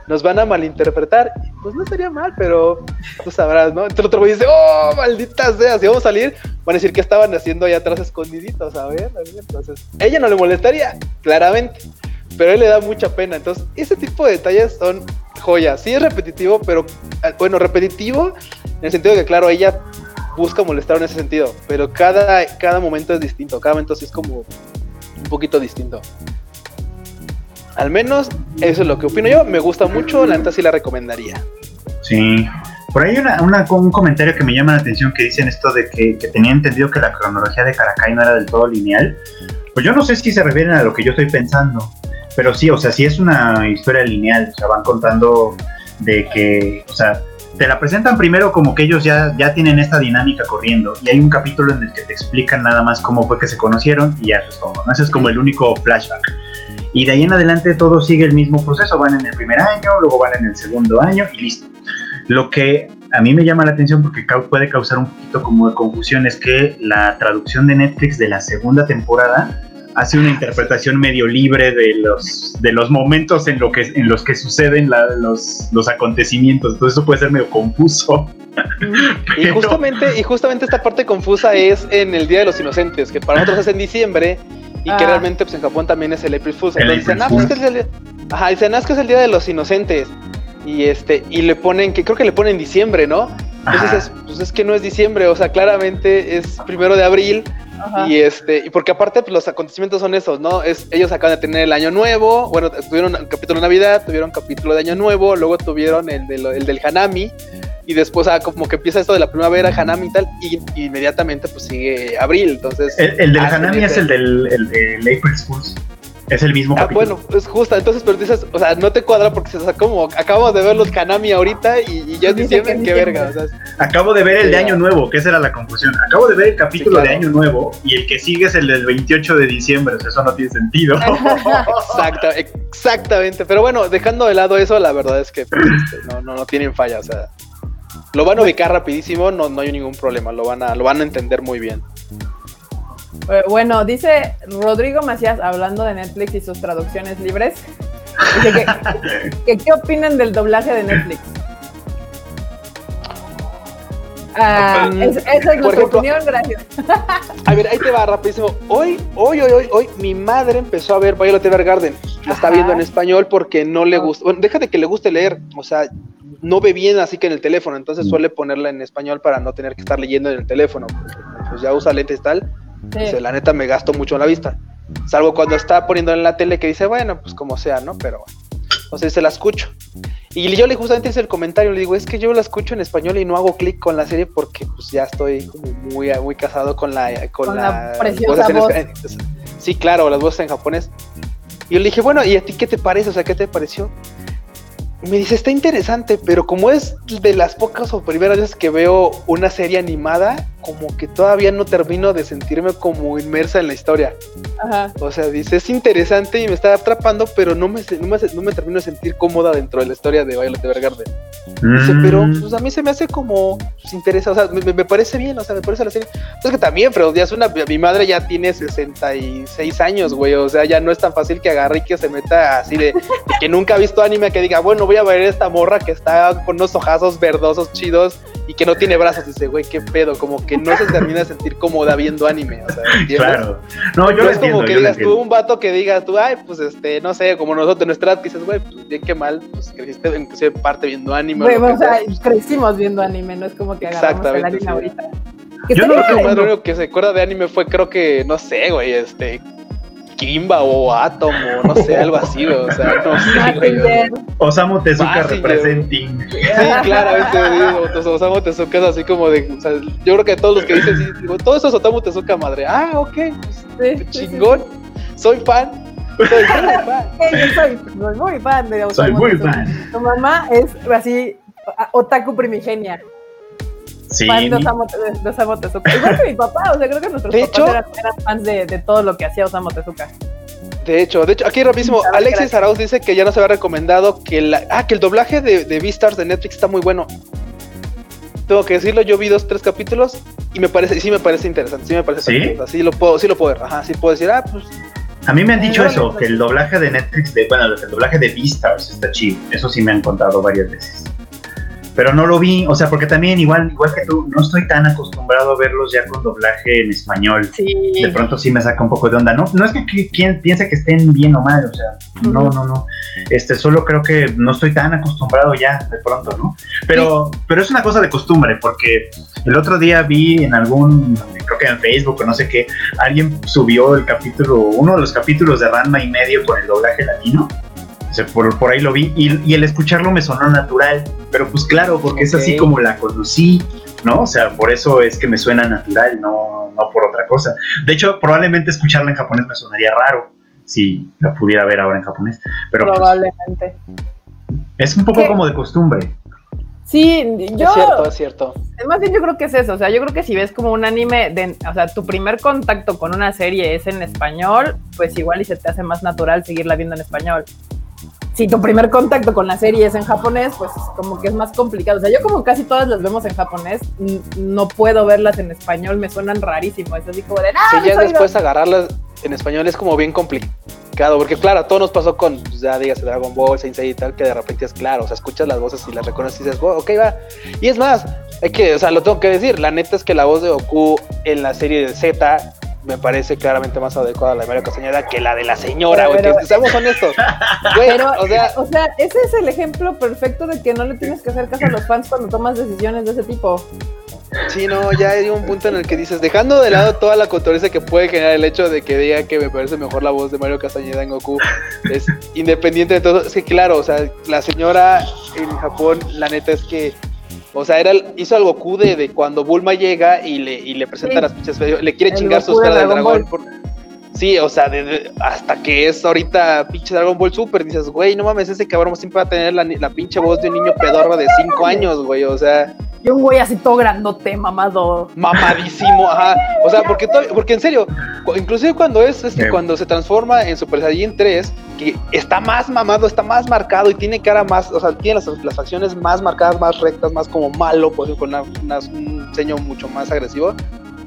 nos van a malinterpretar. pues no sería mal, pero tú sabrás, ¿no? Entonces el otro güey dice, oh, maldita sea, si vamos a salir, van a decir que estaban haciendo ahí atrás escondiditos, a ver, a ver. Entonces, ella no le molestaría, claramente, pero él le da mucha pena. Entonces, ese tipo de detalles son joyas. Sí es repetitivo, pero, eh, bueno, repetitivo en el sentido de que, claro, ella busca molestar en ese sentido, pero cada, cada momento es distinto, cada momento sí es como un poquito distinto. Al menos eso es lo que opino yo, me gusta mucho, la neta sí la recomendaría. Sí, por ahí una, un comentario que me llama la atención que dicen esto de que, tenía entendido que la cronología de Caracay no era del todo lineal. Pues yo no sé si se refieren a lo que yo estoy pensando, pero sí, o sea, sí es una historia lineal, o sea, van contando de que, o sea, te la presentan primero como que ellos ya, ya tienen esta dinámica corriendo y hay un capítulo en el que te explican nada más cómo fue que se conocieron y ya eso es todo, ¿no? Ese es como el único flashback. Y de ahí en adelante todo sigue el mismo proceso, van en el primer año, luego van en el segundo año y listo. Lo que a mí me llama la atención porque puede causar un poquito como de confusión es que la traducción de Netflix de la segunda temporada hace una interpretación medio libre de los, de los momentos en, lo que, en los que suceden los, los acontecimientos. Entonces eso puede ser medio confuso. Y, justamente, y justamente esta parte confusa es en el Día de los Inocentes, que para nosotros es en diciembre y que ah. realmente pues, en Japón también es el April Fool's. Entonces dicen, ah, pues, que es el día... Ajá, dicen, ah, es que es el Día de los Inocentes. Y este, y le ponen, que creo que le ponen diciembre, ¿no? Entonces, pues es que no es diciembre, o sea, claramente es primero de abril y este, y porque aparte pues, los acontecimientos son esos, ¿no? Es, ellos acaban de tener el año nuevo, bueno, tuvieron un capítulo de Navidad, tuvieron un capítulo de Año Nuevo, luego tuvieron el, de el del Hanami, y después ah, como que empieza esto de la primavera, Hanami y tal, y, inmediatamente pues sigue abril, entonces... El, del Hanami es el del el, el April Fools. Es el mismo ah, bueno, es justo, entonces, pero dices, o sea, no te cuadra porque o sea, como acabamos de ver los Kanami ahorita y, ya es diciembre, qué verga. O sea, Acabo de ver el de Año Nuevo, que esa era la confusión. Acabo de ver el capítulo de Año Nuevo y el que sigue es el del 28 de diciembre, eso no tiene sentido. Exacto, exactamente. Pero bueno, dejando de lado eso, la verdad es que pues, este, no, no, no tienen falla, o sea, lo van a ubicar rapidísimo, no, no hay ningún problema, lo van a, lo van a entender muy bien. Eh, bueno, dice Rodrigo Macías, hablando de Netflix y sus traducciones libres, que, ¿qué opinan del doblaje de Netflix? Ah, esa es nuestra opinión, gracias. A ver, ahí te va rapidísimo. Hoy, hoy, hoy, hoy, hoy, mi madre empezó a ver Violet Evergarden. La está viendo en español porque no le gusta. Bueno, déjate que le guste leer. O sea, no ve bien así que en el teléfono. Entonces suele ponerla en español para no tener que estar leyendo en el teléfono. Pues ya usa lentes y tal la neta me gasto mucho en la vista. Salvo cuando está poniendo en la tele que dice, bueno, pues como sea, ¿no? Pero bueno. Entonces se la escucho. Y yo le justamente hice el comentario, le digo, es que yo la escucho en español y no hago clic con la serie porque pues ya estoy como muy, muy casado con la... Con, Con la, la preciosa voces en voz. Sí, claro, las voces en japonés. Y yo le dije, bueno, ¿y a ti qué te parece? O sea, ¿qué te pareció? Y me dice, está interesante, pero como es de las pocas o primeras veces que veo una serie animada, como que todavía no termino de sentirme como inmersa en la historia. Ajá. O sea, dice, es interesante y me está atrapando, pero no me, no me, no me termino de sentir cómoda dentro de la historia de Violet Evergarden. Dice, pero Mm, pues a mí se me hace como pues, interesa, o sea, me, me- me parece bien, o sea, me parece la serie. Es que también, pero ya es una, mi madre ya tiene 66 años, güey, o sea, ya no es tan fácil que agarre y que se meta así de, de que nunca ha visto anime, que diga, bueno, voy a ver esta morra que está con unos ojazos verdosos chidos y que no tiene brazos. Dice, güey, qué pedo, como que no se termina de sentir cómoda viendo anime, o sea, ¿entiendes? Claro. No, yo no lo es entiendo, como que lo digas tú, un vato que digas tú, ay, pues este, no sé, como nosotros nuestra edad, que dices, güey, pues bien que mal, pues creciste inclusive parte viendo anime. Güey, lo que o sea, sea. crecimos viendo anime, no es como que agarramos el anime sí. ahorita. Que Yo no Lo más padre. único que se acuerda de anime fue, creo que, no sé, güey, este, Kimba o Atom o no sé, algo así, o sea, no sé, güey. Mazinger. Osamu Tezuka representing. Sí, claramente, digo, los Osamu Tezuka es así como de, o sea, yo creo que todos los que dicen, sí, digo, todo eso es Osamu Tezuka, madre, ah, ok, pues, Sí, sí, sí, chingón, soy fan, soy fan. sí. Yo soy, soy muy fan de Soy Osamu muy Tezuka. fan. Tu mamá es así, otaku primigenia. Sí, fan de Osamu, de, Osamu Tezuka. Igual que mi papá, o sea, creo que nuestros De papás hecho- eran, eran fans de, de todo lo que hacía Osamu Tezuka. De hecho, de hecho, aquí rapidísimo, Alexis. Arauz dice que ya nos había recomendado que la, ah, que el doblaje de, de Beastars de Netflix está muy bueno. Tengo que decirlo, yo vi dos, tres capítulos y me parece, y sí me parece interesante, sí me parece ¿Sí? perfecto, sí lo puedo, sí lo puedo ver, ajá, sí puedo decir, ah, pues, A mí me han dicho Órale, eso, pues. que el doblaje de Netflix, de, bueno, el doblaje de Beastars está chido. Eso sí me han contado varias veces. Pero no lo vi, o sea, porque también igual, igual que tú, no estoy tan acostumbrado a verlos ya con doblaje en español. Sí. De pronto sí me saca un poco de onda. No, no es que qui- quien piense que estén bien o mal, o sea, no, Ujú. no, no. Este, solo creo que no estoy tan acostumbrado ya de pronto, ¿no? Pero, pero es una cosa de costumbre, porque el otro día vi en algún, creo que en Facebook o no sé qué, alguien subió el capítulo, uno de los capítulos de Ranma y medio con el doblaje latino. O sea, por, por ahí lo vi y, y el escucharlo me sonó natural, pero pues claro, porque es así como la conocí, ¿no? O sea, por eso es que me suena natural, no, no por otra cosa. De hecho, probablemente escucharla en japonés me sonaría raro si la pudiera ver ahora en japonés, pero pues, Probablemente. es un poco ¿Qué? como de costumbre. Sí, yo. es cierto, es cierto. Más bien yo creo que es eso, o sea, yo creo que si ves como un anime, de, o sea, tu primer contacto con una serie es en español, pues igual y se te hace más natural seguirla viendo en español. Si tu primer contacto con la serie es en japonés, pues como que es más complicado. O sea, yo como casi todas las vemos en japonés, no puedo verlas en español, me suenan rarísimo. Es así como de, ¡ah, Sí, ya oídos!". después agarrarlas en español es como bien complicado, porque claro, a todos nos pasó con, pues, ya dígase Dragon Ball, Sensei y tal, que de repente es claro, o sea, escuchas las voces y las reconoces y dices, "Oh, ok, va. Y es más, hay que, o sea, lo tengo que decir, la neta es que la voz de Goku en la serie de Z me parece claramente más adecuada la de Mario Castañeda que la de la señora, güey, que seamos honestos. Pero, o sea, o sea, ese es el ejemplo perfecto de que no le tienes que hacer caso a los fans cuando tomas decisiones de ese tipo. Sí, no, ya hay un punto en el que dices, dejando de lado toda la controversia que puede generar el hecho de que diga que me parece mejor la voz de Mario Castañeda en Goku, es independiente de todo, es que claro, o sea, la señora en Japón, la neta es que, o sea, era el- hizo al Goku de, de cuando Bulma llega y le, y le presenta Sí. las pinches, le quiere El chingar Goku sus de del Dragon dragón. por- Sí, o sea, de- de- hasta que es ahorita pinche Dragon Ball Super, dices, güey, no mames, ese cabrón siempre va a tener la, la pinche voz de un niño pedorro de 5 años, güey, o sea... Y un güey así todo grandote, mamado. mamadísimo, ajá. O sea, porque, porque en serio, inclusive cuando es, este, cuando se transforma en Super Saiyan 3, que está más mamado, está más marcado y tiene cara más, o sea, tiene las, las facciones más marcadas, más rectas, más como malo, pues, con una- una- un diseño mucho más agresivo.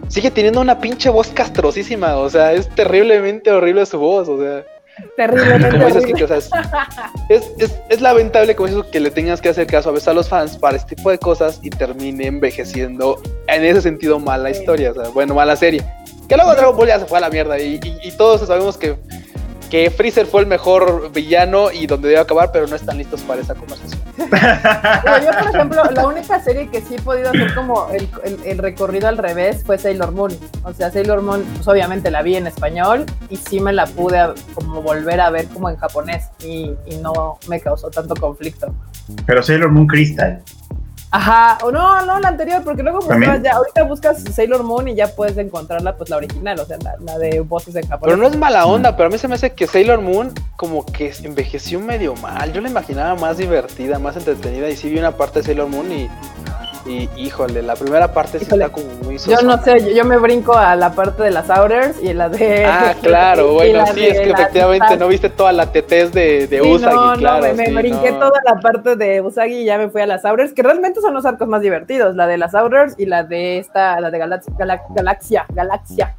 Sigue teniendo una pinche voz castrosísima, o sea, es terriblemente horrible su voz, o sea. Terriblemente Como dices, horrible. Kike, o sea, es, es, es- es lamentable como eso que le tengas que hacer caso a veces a los fans para este tipo de cosas y termine envejeciendo en ese sentido mal la Sí. historia, o sea, bueno, mala serie. Que luego Dragon Ball ya se fue a la mierda y, y- y todos sabemos que que Freezer fue el mejor villano y donde debe acabar, pero no están listos para esa conversación. Pero yo, por ejemplo, la única serie que sí he podido hacer como el, el- el recorrido al revés fue Sailor Moon. O sea, Sailor Moon, pues obviamente la vi en español y sí me la pude como volver a ver como en japonés y, y no me causó tanto conflicto. Pero Sailor Moon Crystal. Ajá, o no, no, la anterior, porque luego buscas ya, ahorita buscas Sailor Moon y ya puedes encontrarla, pues la original, o sea, la, la de voces en japonés. Pero no es mala onda, pero a mí se me hace que Sailor Moon como que envejeció medio mal. Yo la imaginaba más divertida, más entretenida y sí vi una parte de Sailor Moon y, y híjole, la primera parte sí Híjole. está como muy Yo no sé, yo, yo me brinco a la parte de las Outers y la de. Ah, claro, y bueno, sí, de es que efectivamente no viste toda la tetez de, de Sí, Usagi, no, claro. me, me sí, brinqué no. toda la parte de Usagi y ya me fui a las Outers, que realmente son los arcos más divertidos, la de las Outers y la de esta, la de Galaxia, Galaxia, Galaxia,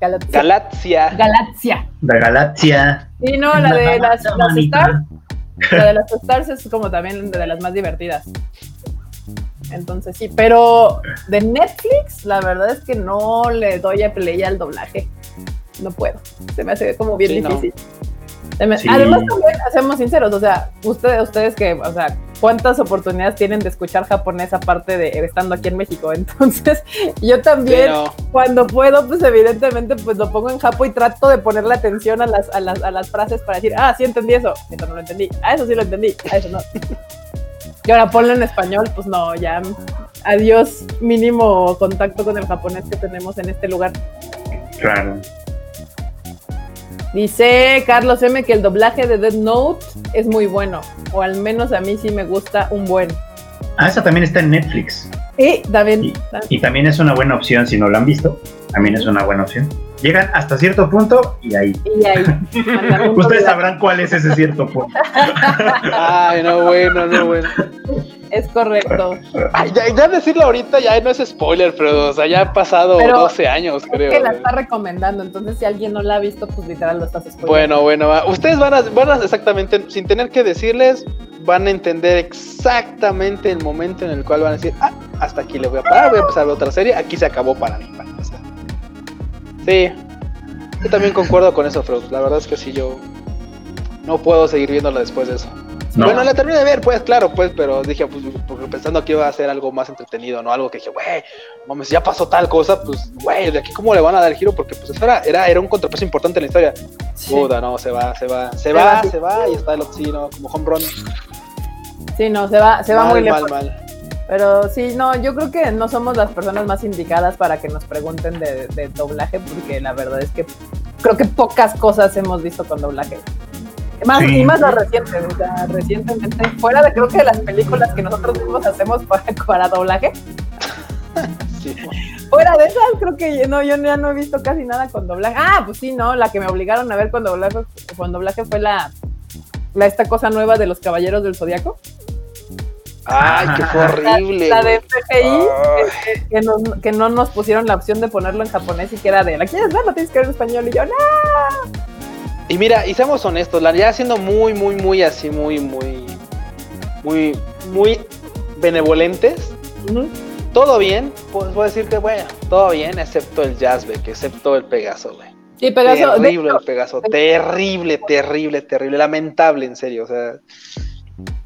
Galaxia, Galaxia. Galaxia. La Galaxia. Sí, no, la de las, las. Stars, la de las Stars es como también de las más divertidas. Entonces sí, pero de Netflix, la verdad es que no le doy a play al doblaje. No puedo. Se me hace como bien Sí, no. difícil. Se me- Sí. Además, también, seamos sinceros, o sea, ustedes, ustedes que, o sea, ¿cuántas oportunidades tienen de escuchar japonés aparte de estando aquí en México? Entonces, yo también, no. cuando puedo, pues evidentemente, pues lo pongo en japo y trato de ponerle atención a las, a las, a las frases para decir, ah, sí entendí eso, eso no lo entendí, a eso sí lo entendí, a eso no. Y ahora ponlo en español, pues no, ya, adiós, mínimo contacto con el japonés que tenemos en este lugar. Claro. Dice Carlos M que el doblaje de Dead Note es muy bueno, o al menos a mí sí me gusta un buen. Ah, esa también está en Netflix. Y también, Y, y también es una buena opción si no lo han visto. También es una buena opción. Llegan hasta cierto punto y ahí. y ahí. Ustedes sabrán cuál es ese cierto punto. Ay, no, bueno, no, bueno. Es correcto. Ay, ya, ya decirlo ahorita ya no es spoiler, pero o sea, ya ha pasado Pero 12 años, Es creo. que la güey. está recomendando, entonces si alguien no la ha visto, pues literal lo estás spoilando. Bueno, bueno, va. ustedes van a, van a exactamente, sin tener que decirles, van a entender exactamente el momento en el cual van a decir, ah, hasta aquí le voy a parar, voy a empezar otra serie, aquí se acabó para mí. para. Sí, yo también concuerdo con eso, Freud. La verdad es que sí, yo no puedo seguir viéndola después de eso. No. Bueno, la terminé de ver, pues, claro, pues, pero dije, pues, porque pensando que iba a ser algo más entretenido, ¿no? Algo que dije, güey, mames, ya pasó tal cosa, pues, güey, de aquí cómo le van a dar el giro, porque pues eso era, era, era un contrapeso importante en la historia. Sí. Puta, no, se va, se va, se Se va, va, se va, y está el otro, sí, no, como home run. Sí, no, se va, se va mal, muy mal, lejos. mal. Pero sí, no, yo creo que no somos las personas más indicadas para que nos pregunten de, de doblaje, porque la verdad es que creo que pocas cosas hemos visto con doblaje. Más, Sí. Y más las recientes, o sea, recientemente, fuera de creo que de las películas que nosotros mismos hacemos para, para doblaje, Sí. fuera de esas creo que no, yo ya no he visto casi nada con doblaje. Ah, pues sí, no, la que me obligaron a ver con doblaje, con doblaje fue la, la esta cosa nueva de los Caballeros del Zodiaco. Ay, que fue horrible. La de. FGI, Ay. que, que nos- que no nos pusieron la opción de ponerlo en japonés y que era de, ¿la quieres ver? ¿La tienes que ver en español? Y yo, no. Y mira, y seamos honestos, la ya siendo muy, muy, muy así, muy, muy, muy, muy benevolentes, todo bien, pues puedo decir que bueno, todo bien, excepto el Jazzbeck, excepto el Pegaso, güey. Sí, Pegaso, terrible el Pegaso, terrible, terrible, terrible, lamentable, en serio, o sea,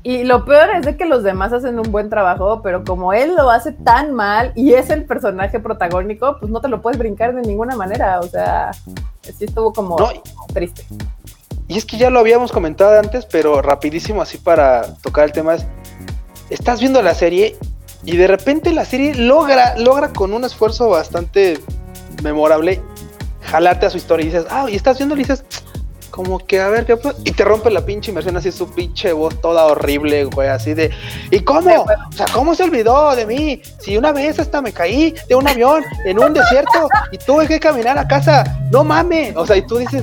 y lo peor es de que los demás hacen un buen trabajo, pero como él lo hace tan mal y es el personaje protagónico, pues no te lo puedes brincar de ninguna manera, o sea, sí estuvo como no, triste. y es que ya lo habíamos comentado antes, pero rapidísimo así para tocar el tema es, estás viendo la serie y de repente la serie logra, logra con un esfuerzo bastante memorable jalarte a su historia y dices, ah, y estás viendo y dices, como que a ver qué fue?", y te rompe la pinche inmersión así su pinche voz toda horrible, güey, así de, ¿y cómo? O sea, ¿cómo se olvidó de mí? Si una vez hasta me caí de un avión en un desierto y tuve que caminar a casa, no mames, o sea, y tú dices,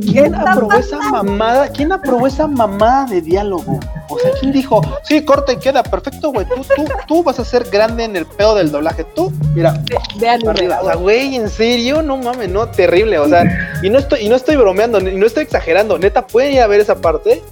¿Quién aprobó esa mamada? ¿Quién aprobó esa mamada de diálogo? O sea, ¿quién dijo? Sí, corte, queda perfecto, güey. Tú, tú, tú vas a ser grande en el pedo del doblaje. Tú, mira, De, de arriba. O sea, güey, en serio, no mames, no, terrible. O sea, y no estoy, y no estoy bromeando, y no estoy exagerando. Neta, pueden ir a ver esa parte.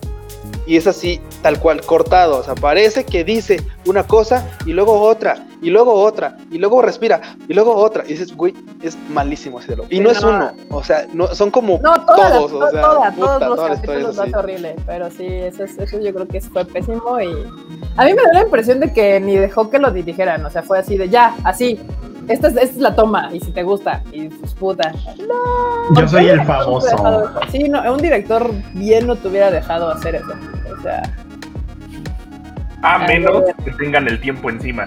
y es así, tal cual, cortado. O sea, parece que dice una cosa y luego otra, y luego otra, y luego respira, y luego otra. Y dices, güey, es malísimo ese diálogo. Y no, es uno, o sea, no, son como todos, o sea, toda, todos los capítulos es horrible, pero sí, eso, eso yo creo que fue pésimo y a mí me da la impresión de que ni dejó que lo dirigieran, o sea, fue así de ya, así, esta es, esta es, la toma, y si te gusta, y pues puta. No, Yo soy el famoso. Sí, no, un director bien no te hubiera dejado hacer eso. O sea. A menos que tengan el tiempo encima.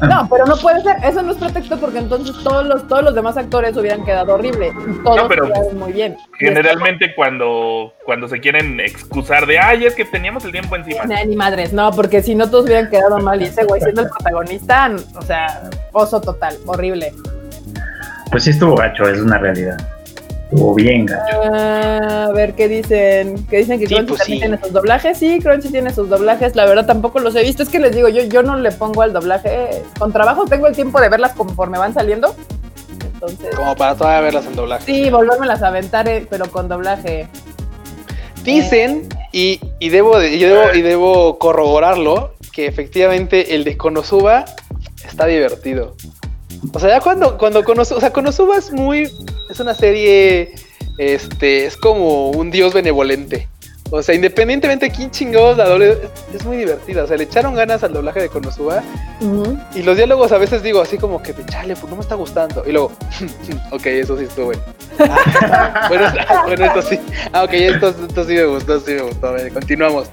No, pero no puede ser, eso no es pretexto porque entonces todos los, todos los demás actores hubieran quedado horrible. todos no, pero muy bien. Generalmente cuando, cuando se quieren excusar de ay, es que teníamos el tiempo encima. ni madres, no, porque si no todos hubieran quedado mal y ese güey siendo el protagonista, o sea, oso total, horrible. Pues sí estuvo gacho, es una realidad. Estuvo bien gacho. Ah, a ver qué dicen. ¿Qué dicen que Crunchy pues también tiene sus doblajes? Sí, Crunchy tiene sus doblajes. La verdad tampoco los he visto. Es que les digo, yo, yo no le pongo al doblaje. Con trabajo tengo el tiempo de verlas conforme van saliendo. Entonces. Como para todavía verlas en doblaje. Sí, volvérmelas a aventar, eh, pero con doblaje. Dicen, y, y, debo, y, debo, y debo corroborarlo, que efectivamente el de Konosuba está divertido. O sea, ya cuando, cuando Konosuba, o sea, Konosuba es muy, es una serie, este, es como un dios benevolente. O sea, independientemente de quién chingados la doble, es, muy divertida. O sea, le echaron ganas al doblaje de Konosuba. Y los diálogos a veces digo así como que, chale, pues no me está gustando. Y luego, ok, eso sí estuvo bueno. bueno, bueno, esto sí. Ah, ok, esto, esto sí me gustó, sí me gustó. A ver, continuamos.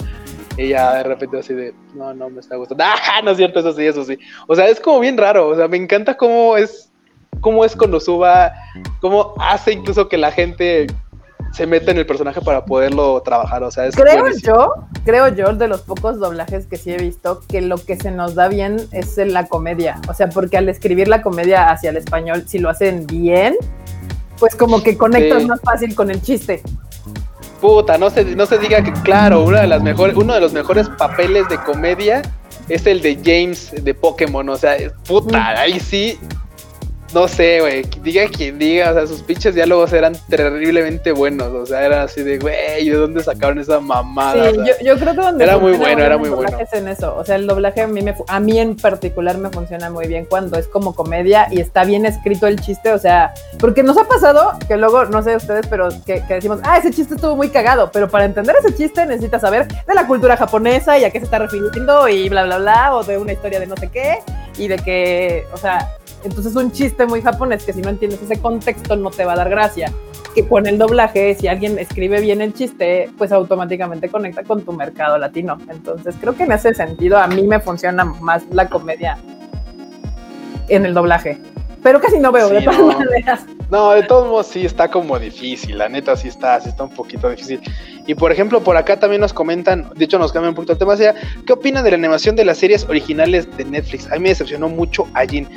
Y ya de repente así de, no, no me está gustando. Ah, no es cierto, eso sí, eso sí. O sea, es como bien raro. O sea, me encanta cómo es, cómo es cuando suba, cómo hace incluso que la gente se meta en el personaje para poderlo trabajar. O sea, es creo yo, creo yo, de los pocos doblajes que sí he visto, que lo que se nos da bien es en la comedia. O sea, porque al escribir la comedia hacia el español, si lo hacen bien, pues como que conectas más fácil con el chiste puta, no se, no se diga que, claro, una de las mejores, uno de los mejores papeles de comedia es el de James de Pokémon, o sea, puta, ahí sí no sé, güey, diga quien diga, o sea, sus pinches diálogos eran terriblemente buenos, o sea, era así de, güey, ¿de dónde sacaron esa mamada? Sí, yo, creo que donde era muy bueno, era muy bueno. Es en eso, o sea, el doblaje a mí, me, a mí en particular me funciona muy bien cuando es como comedia y está bien escrito el chiste, o sea, porque nos ha pasado que luego, no sé ustedes, pero que, que decimos, ah, ese chiste estuvo muy cagado, pero para entender ese chiste necesitas saber de la cultura japonesa y a qué se está refiriendo y bla, bla, bla, o de una historia de no sé qué, y de que, o sea, entonces un chiste muy japonés que si no entiendes ese contexto no te va a dar gracia. Que con el doblaje, si alguien escribe bien el chiste, pues automáticamente conecta con tu mercado latino. Entonces creo que en ese sentido a mí me funciona más la comedia en el doblaje. Pero casi no veo, de todas maneras. No, de todos modos sí está como difícil, la neta sí está, sí está un poquito difícil. Y por ejemplo, por acá también nos comentan, de hecho nos cambian un poquito el tema, sea, ¿qué opinan de la animación de las series originales de Netflix? A mí me decepcionó mucho a Jin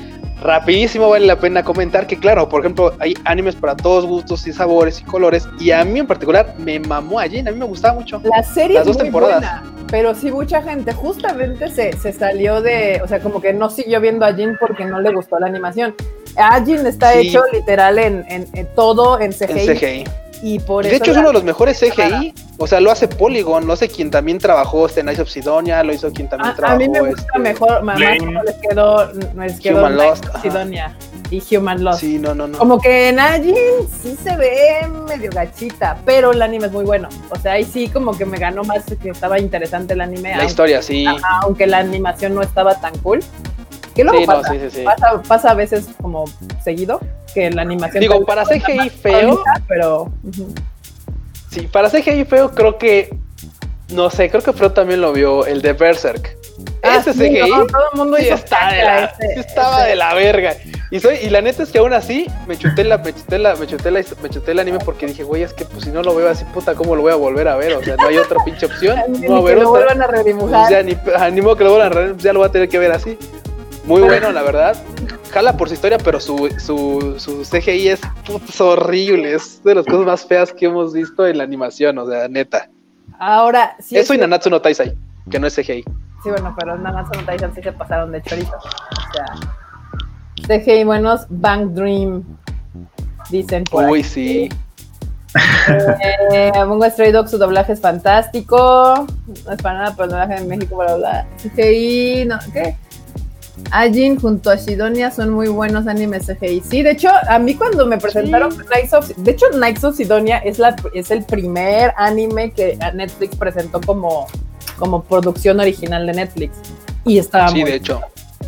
rapidísimo vale la pena comentar que claro, por ejemplo, hay animes para todos gustos y sabores y colores y a mí en particular me mamó a Jin, a mí me gustaba mucho. La serie las dos temporadas. pero sí mucha gente justamente se, se, salió de, o sea, como que no siguió viendo a Jin porque no le gustó la animación. A Jin está hecho literal en, en, todo en CGI. En CGI. Y por de hecho es uno de los mejores CGI. O sea, lo hace Polygon, lo hace quien también trabajó este Nice of Sidonia, lo hizo quien también trabajó. A mí me gusta este, mejor, más como les quedó, les quedó Human Lost, Sidonia y Human Lost. Sí, no, no, no. Como que en Ajin sí se ve medio gachita, pero el anime es muy bueno. O sea, ahí sí como que me ganó más que estaba interesante el anime. La historia, sí. aunque la animación no estaba tan cool. ¿Qué luego sí, pasa? No, sí, sí, pasa? pasa? a veces como seguido que la animación. Digo, para CGI feo. Pero. Sí, para CGI feo creo que. No sé, creo que Fro también lo vio, el de Berserk. Ah, ese CGI. todo el mundo sí, está de la, estaba de la verga. Y soy, y la neta es que aún así me chuté la, me chuté la, me chuté la, me chuté el anime porque dije, güey, es que pues si no lo veo así, puta, ¿cómo lo voy a volver a ver? O sea, no hay otra pinche opción. no que lo vuelvan a redibujar. ya, ni, animo que lo vuelvan a redibujar, ya lo voy a tener que ver así. Muy bueno, la verdad. Jala por su historia, pero su, su, su CGI es, horrible. Es de las cosas más feas que hemos visto en la animación, o sea, neta. Ahora, sí. Eso y Nanatsu no Taisai, que no es CGI. Sí, bueno, pero Nanatsu no Taisai sí se pasaron de chorizo. O sea, CGI buenos, Bank Dream, dicen por Uy, sí. Eh, Bungo Stray Dogs, su doblaje es fantástico. No es para nada, pero el doblaje en México, bla, bla. CGI, no, ¿qué? Ajin junto a Sidonia son muy buenos animes CGI. Sí, de hecho, a mí cuando me presentaron Knights of... De hecho, Knights of Sidonia es, la, es el primer anime que Netflix presentó como, como producción original de Netflix. Y estaba Sí, muy de hecho.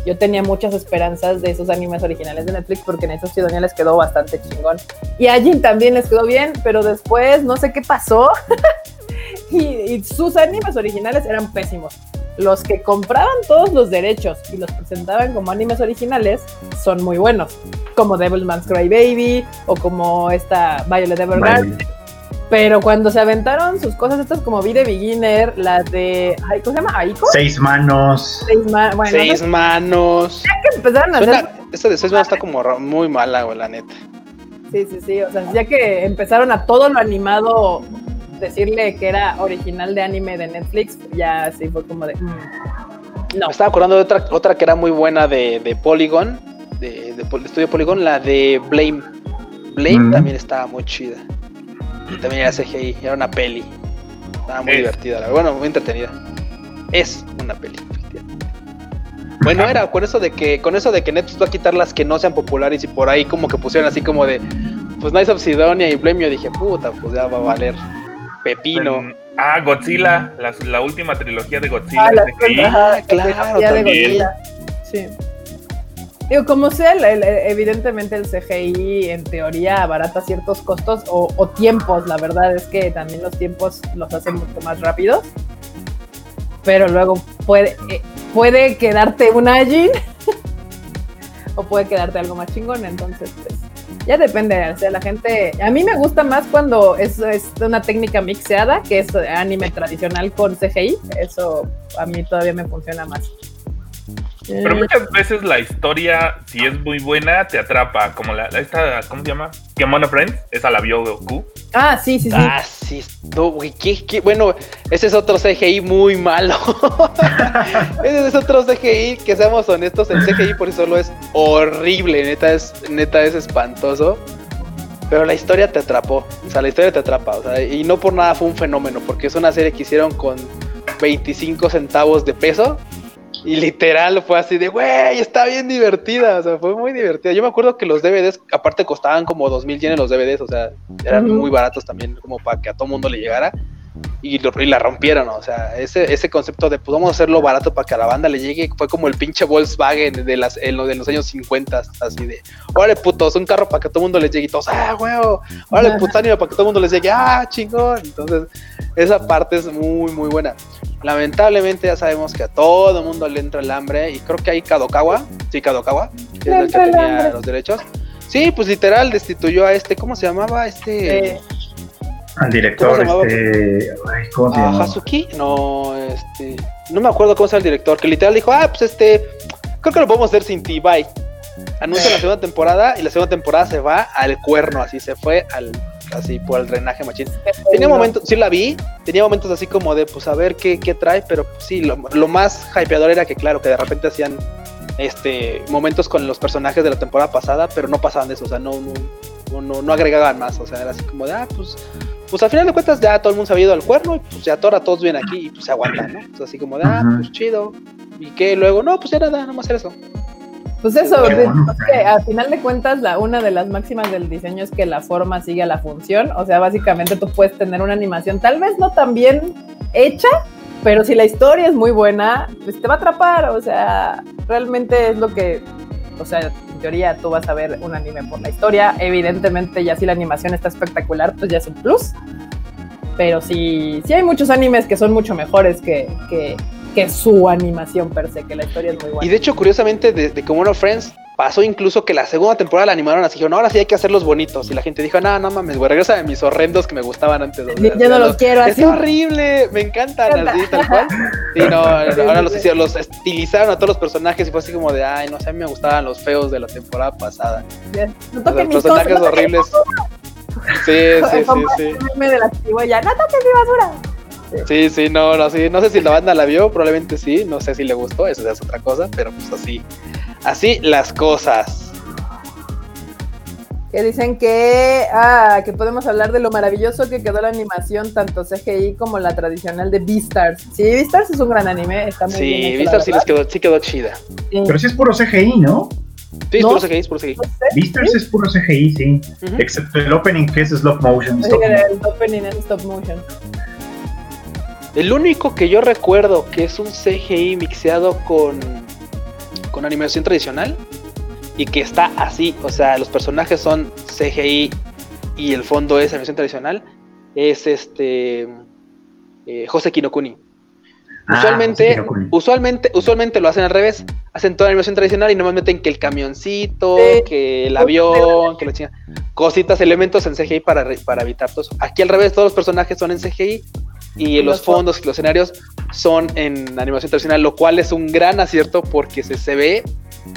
yo tenía muchas esperanzas de esos animes originales de Netflix porque en esos Sidonia les quedó bastante chingón. Y a Jin también les quedó bien, pero después no sé qué pasó. y, y sus animes originales eran pésimos. Los que compraban todos los derechos y los presentaban como animes originales son muy buenos. Como Devilman's Crybaby o como esta Violet Evergarden. Pero cuando se aventaron sus cosas estas como Be the Beginner, las de... ay, ¿Cómo se llama? ¿Aiko? Seis manos. Seis ma- Bueno, Seis manos. que empezaron a hacer Suena, esta de seis manos está como ra- muy mala, güey, la neta. Sí, sí, sí. O sea, ya que empezaron a todo lo animado decirle que era original de anime de Netflix, ya sí fue como de. mm, no. Me estaba acordando de otra, otra que era muy buena de, de Polygon, de, de estudio Polygon, la de Blame. Blame Ujú. también estaba muy chida. Y también era CGI, era una peli. Estaba muy Es. divertida, la verdad. bueno, muy entretenida. Es una peli. Bueno, era con eso de que, con eso de que Netflix va a quitar las que no sean populares y por ahí como que pusieron así como de pues Nice of Sidonia y Blame, yo dije, puta, pues ya va a valer pepino. En- ah, Godzilla, la, la última trilogía de Godzilla. Ah, la- CGI. ajá, Ah, claro, trilogía de también. Godzilla. Sí. Digo, como sea, el- el- evidentemente el CGI en teoría abarata ciertos costos o, o tiempos, la verdad es que también los tiempos los hacen mucho más rápidos. Pero luego puede, eh, puede quedarte un Ajin o puede quedarte algo más chingón, entonces pues ya depende, o sea, la gente, a mí me gusta más cuando es, es una técnica mixeada, que es anime tradicional con CGI, eso a mí todavía me funciona más. Pero Eh, muchas veces la historia, si es muy buena, te atrapa. Como la, la- esta, ¿cómo se llama? Kemono Friends. Esa la vio Goku. ah, sí, sí, sí. Ah, sí, no, güey, ¿qué- qué? bueno, ese es otro CGI muy malo. ese es otro CGI, que seamos honestos, el CGI por sí solo es horrible, neta es, neta es espantoso. Pero la historia te atrapó, o sea, la historia te atrapa, o sea, y no por nada fue un fenómeno, porque es una serie que hicieron con 25 centavos de peso. Y literal fue así de, güey, está bien divertida, o sea, fue muy divertida. Yo me acuerdo que los DVDs, aparte costaban como 2000 yenes los DVDs, o sea, eran muy baratos también, como para que a todo mundo le llegara. Y, lo- y la rompieron, o sea, ese, ese concepto de pues vamos a hacerlo barato para que a la banda le llegue, fue como el pinche Volkswagen de, las, en lo de los años 50, así de, órale putos, un carro para que a todo mundo les llegue y todos, ah, huevo, órale putánimo para que todo mundo les llegue, ah, chingón. Entonces, esa parte es muy, muy buena. Lamentablemente ya sabemos que a todo el mundo le entra el hambre y creo que ahí Kadokawa, sí, Kadokawa, que es el que tenía los derechos. Sí, pues literal destituyó a este, ¿cómo se llamaba? Este... Eh, Al ¿Cómo director, se llamaba? este. Ay, ¿Cómo se ¿A llama? Hazuki? No, este. No me acuerdo cómo se llama el director, que literal dijo, ah, pues este. Creo que lo podemos hacer sin ti, bye. Anuncia la segunda temporada y la segunda temporada se va al cuerno, así se fue al. Así por el drenaje machín. Tenía momentos, sí la vi, tenía momentos así como de, pues a ver qué, qué trae, pero pues, sí, lo, lo más hypeador era que, claro, que de repente hacían este momentos con los personajes de la temporada pasada, pero no pasaban de eso, o sea, no, no, no, no, agregaban más, o sea, era así como de, ah, pues, pues al final de cuentas ya todo el mundo se había ido al cuerno y pues ya ahora todos vienen aquí y pues se aguantan, ¿no? Así como de, ah, pues chido. ¿Y qué? Luego, no, pues ya nada, no más hacer eso. Pues eso, de- bueno. que al final de cuentas, la, una de las máximas del diseño es que la forma sigue a la función. O sea, básicamente tú puedes tener una animación tal vez no tan bien hecha, pero si la historia es muy buena, pues te va a atrapar. O sea, realmente es lo que, o sea, en teoría tú vas a ver un anime por la historia. Evidentemente, ya si la animación está espectacular, pues ya es un plus. Pero sí, sí hay muchos animes que son mucho mejores que, que, que su animación per se, que la historia es muy buena. Y de hecho, curiosamente, de, de Kemono Friends pasó incluso que la segunda temporada la animaron así, dijeron, ahora sí hay que hacerlos bonitos. Y la gente dijo, no, no mames, güey, regresa de mis horrendos que me gustaban antes. o sea, Ya no los quiero Es así. horrible, me encantan así, tal cual. Sí, no, ahora los, hicieron- los estilizaron a todos los personajes y fue así como de, ay, no sé, a mí me gustaban los feos de la temporada pasada. No Los toquen mis personajes cosas, no horribles. Sí, sí, sí, sí. meme de la cigüeña, no toques mi basura. Sí, sí, no, no, sí. No sé si la banda la vio, probablemente sí. No sé si le gustó, eso ya es otra cosa, pero pues así. Así las cosas. que dicen que, ah, que podemos hablar de lo maravilloso que quedó la animación, tanto CGI como la tradicional de Beastars. Sí, Beastars es un gran anime, está muy bien Sí, hecho, Vistar la sí les quedó, sí quedó chida. Sí. Pero sí es puro CGI, ¿no? Sí, es ¿No? puro CGI, es puro CGI. Beastars es puro CGI, sí. Excepto el opening que es stop motion. el opening es stop motion. El único que yo recuerdo que es un CGI mixeado con, con animación tradicional y que está así, o sea, los personajes son CGI y el fondo es animación tradicional, es este eh, José Kinokuni. Ah, Usualmente, usualmente, usualmente lo hacen al revés. Hacen toda la animación tradicional y nomás meten que el camioncito, Sí. que el avión, que la cositas, elementos en CGI para, para evitar todo eso. Aquí al revés, todos los personajes son en CGI y los los fondos y los escenarios son en animación tradicional, lo cual es un gran acierto porque se, se ve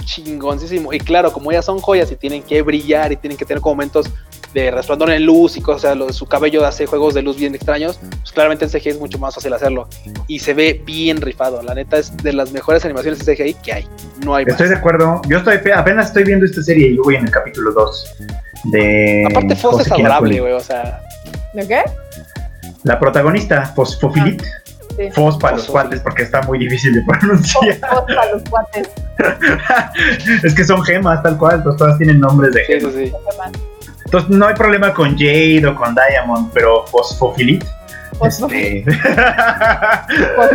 chingoncísimo. Y claro, como ellas son joyas y tienen que brillar y tienen que tener como momentos de resplandor en luz y cosas, lo de su cabello hace juegos de luz bien extraños, pues claramente en CGI es mucho más fácil hacerlo. Y se ve bien rifado. La neta es de las mejores animaciones de CGI que hay. No hay más. Estoy de acuerdo. Yo estoy apenas estoy viendo esta serie y yo voy en el capítulo 2 de. Aparte, José es adorable, güey. O sea, ¿De qué? La protagonista, Fosfofilit. Sí. Fos para los cuates porque está muy difícil de pronunciar. fos para los cuates. es que son gemas tal cual, pues todas tienen nombres de sí, gemas. Entonces no hay problema con Jade o con Diamond, pero Fosfofilit. Este...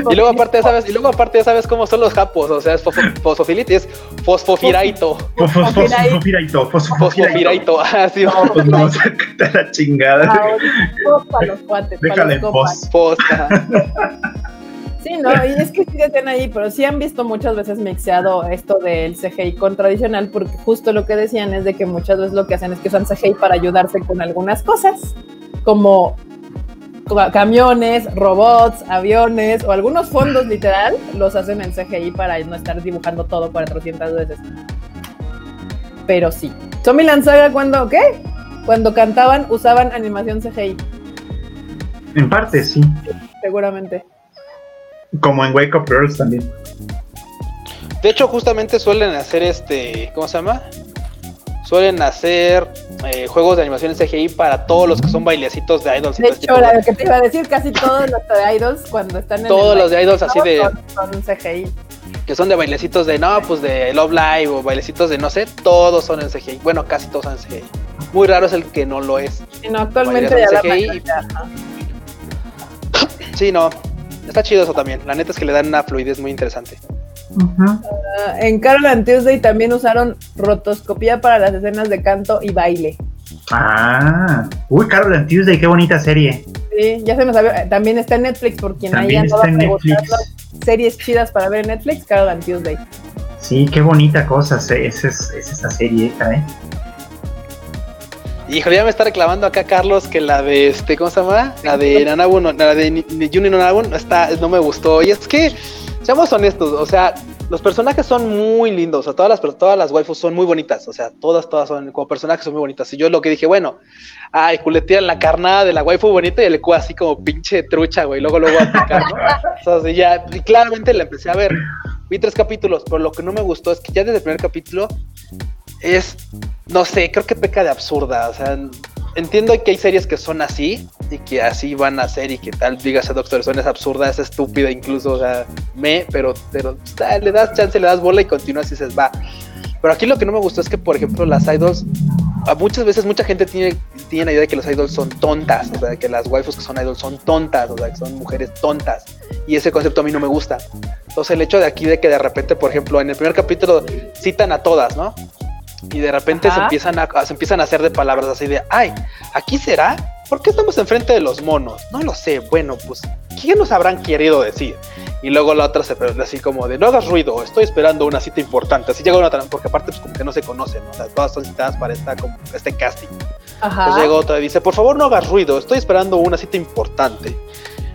Y luego aparte ya sabes, y luego aparte ya sabes cómo son los japos, o sea, es fosfo- fosfofilite, es fosfofiraito, Fos- fos- Fosfofiraito, Fosfofiraito. fosfofiraito, ah, sí, No, pues no, sácate a la chingada. Ah, para los cuates. compas. Fos. fos. Sí, no, y es que sí están ahí, pero sí han visto muchas veces mixeado esto del CGI con tradicional, porque justo lo que decían es de que muchas veces lo que hacen es que usan CGI para ayudarse con algunas cosas, como camiones, robots, aviones o algunos fondos literal, los hacen en CGI para no estar dibujando todo 400 veces. Pero sí. Zombieland Saga cuando, ¿qué? Cuando cantaban usaban animación CGI, En parte, sí. seguramente. Como en Wake Up Girls también. De hecho, justamente suelen hacer este, ¿cómo se llama? Suelen hacer eh, juegos de animación en CGI para todos los que son bailecitos de idols. De ese hecho, de- la que te iba a decir, casi todos los de idols cuando están en Todos el los de idols así de- son, son CGI. que son de bailecitos de, no, pues de Love Live o bailecitos de no sé, todos son en CGI. Bueno, casi todos son en CGI. Muy raro es el que no lo es. No, actualmente ya la mayoría. Sí, no. Está chido eso también. La neta es que le dan una fluidez muy interesante. Ah, en Carol and Tuesday también usaron rotoscopía para las escenas de canto y baile. Ah, uy, Carol and Tuesday, qué bonita serie. Sí, ya se me sabe. eh, También está en Netflix, por quien en preguntando Netflix. series chidas para ver en Netflix, Carol and Tuesday. Sí, qué bonita cosa es, es, es esa serie, ¿eh? Híjole, ya me está reclamando acá Carlos que la de este, ¿cómo se llama? La de Nanabu, no- la de Ni- Ni- Juni Nanabu, no está, no me gustó. Y es que, seamos honestos, o sea, los personajes son muy lindos, o sea, todas las, todas las waifus son muy bonitas, o sea, todas, todas son, como personajes son muy bonitas. Y yo lo que dije, bueno, ay, culetean la carnada de la waifu bonita y el cu así como pinche trucha, güey, luego luego a picar, ¿no? O ya, y claramente la empecé a ver. Vi tres capítulos, pero lo que no me gustó es que ya desde el primer capítulo es, no sé, creo que peca de absurda. O sea, entiendo que hay series que son así y que así van a ser y que tal, dígase Doctor Stone es absurda, es estúpida incluso, o sea, me, pero, pero ah, le das chance, le das bola y continúas y dices, va. Pero aquí lo que no me gustó es que, por ejemplo, las idols, muchas veces mucha gente tiene, tiene la idea de que las idols son tontas, o sea, que las waifus que son idols son tontas, o sea, que son mujeres tontas. Y ese concepto a mí no me gusta. Entonces el hecho de aquí de que de repente, por ejemplo, en el primer capítulo citan a todas, ¿no? Y de repente se empiezan, a, se empiezan a hacer de palabras así de, ay, ¿aquí será? ¿Por qué estamos enfrente de los monos? No lo sé, bueno, pues, ¿qué nos habrán querido decir? Y luego la otra se pero así como de, no hagas ruido, estoy esperando una cita importante. Así llega una, otra, porque aparte pues como que no se conocen, ¿no? o sea, todas son citadas para esta, como, este casting. Ajá. Entonces llega otra y dice, por favor no hagas ruido, estoy esperando una cita importante.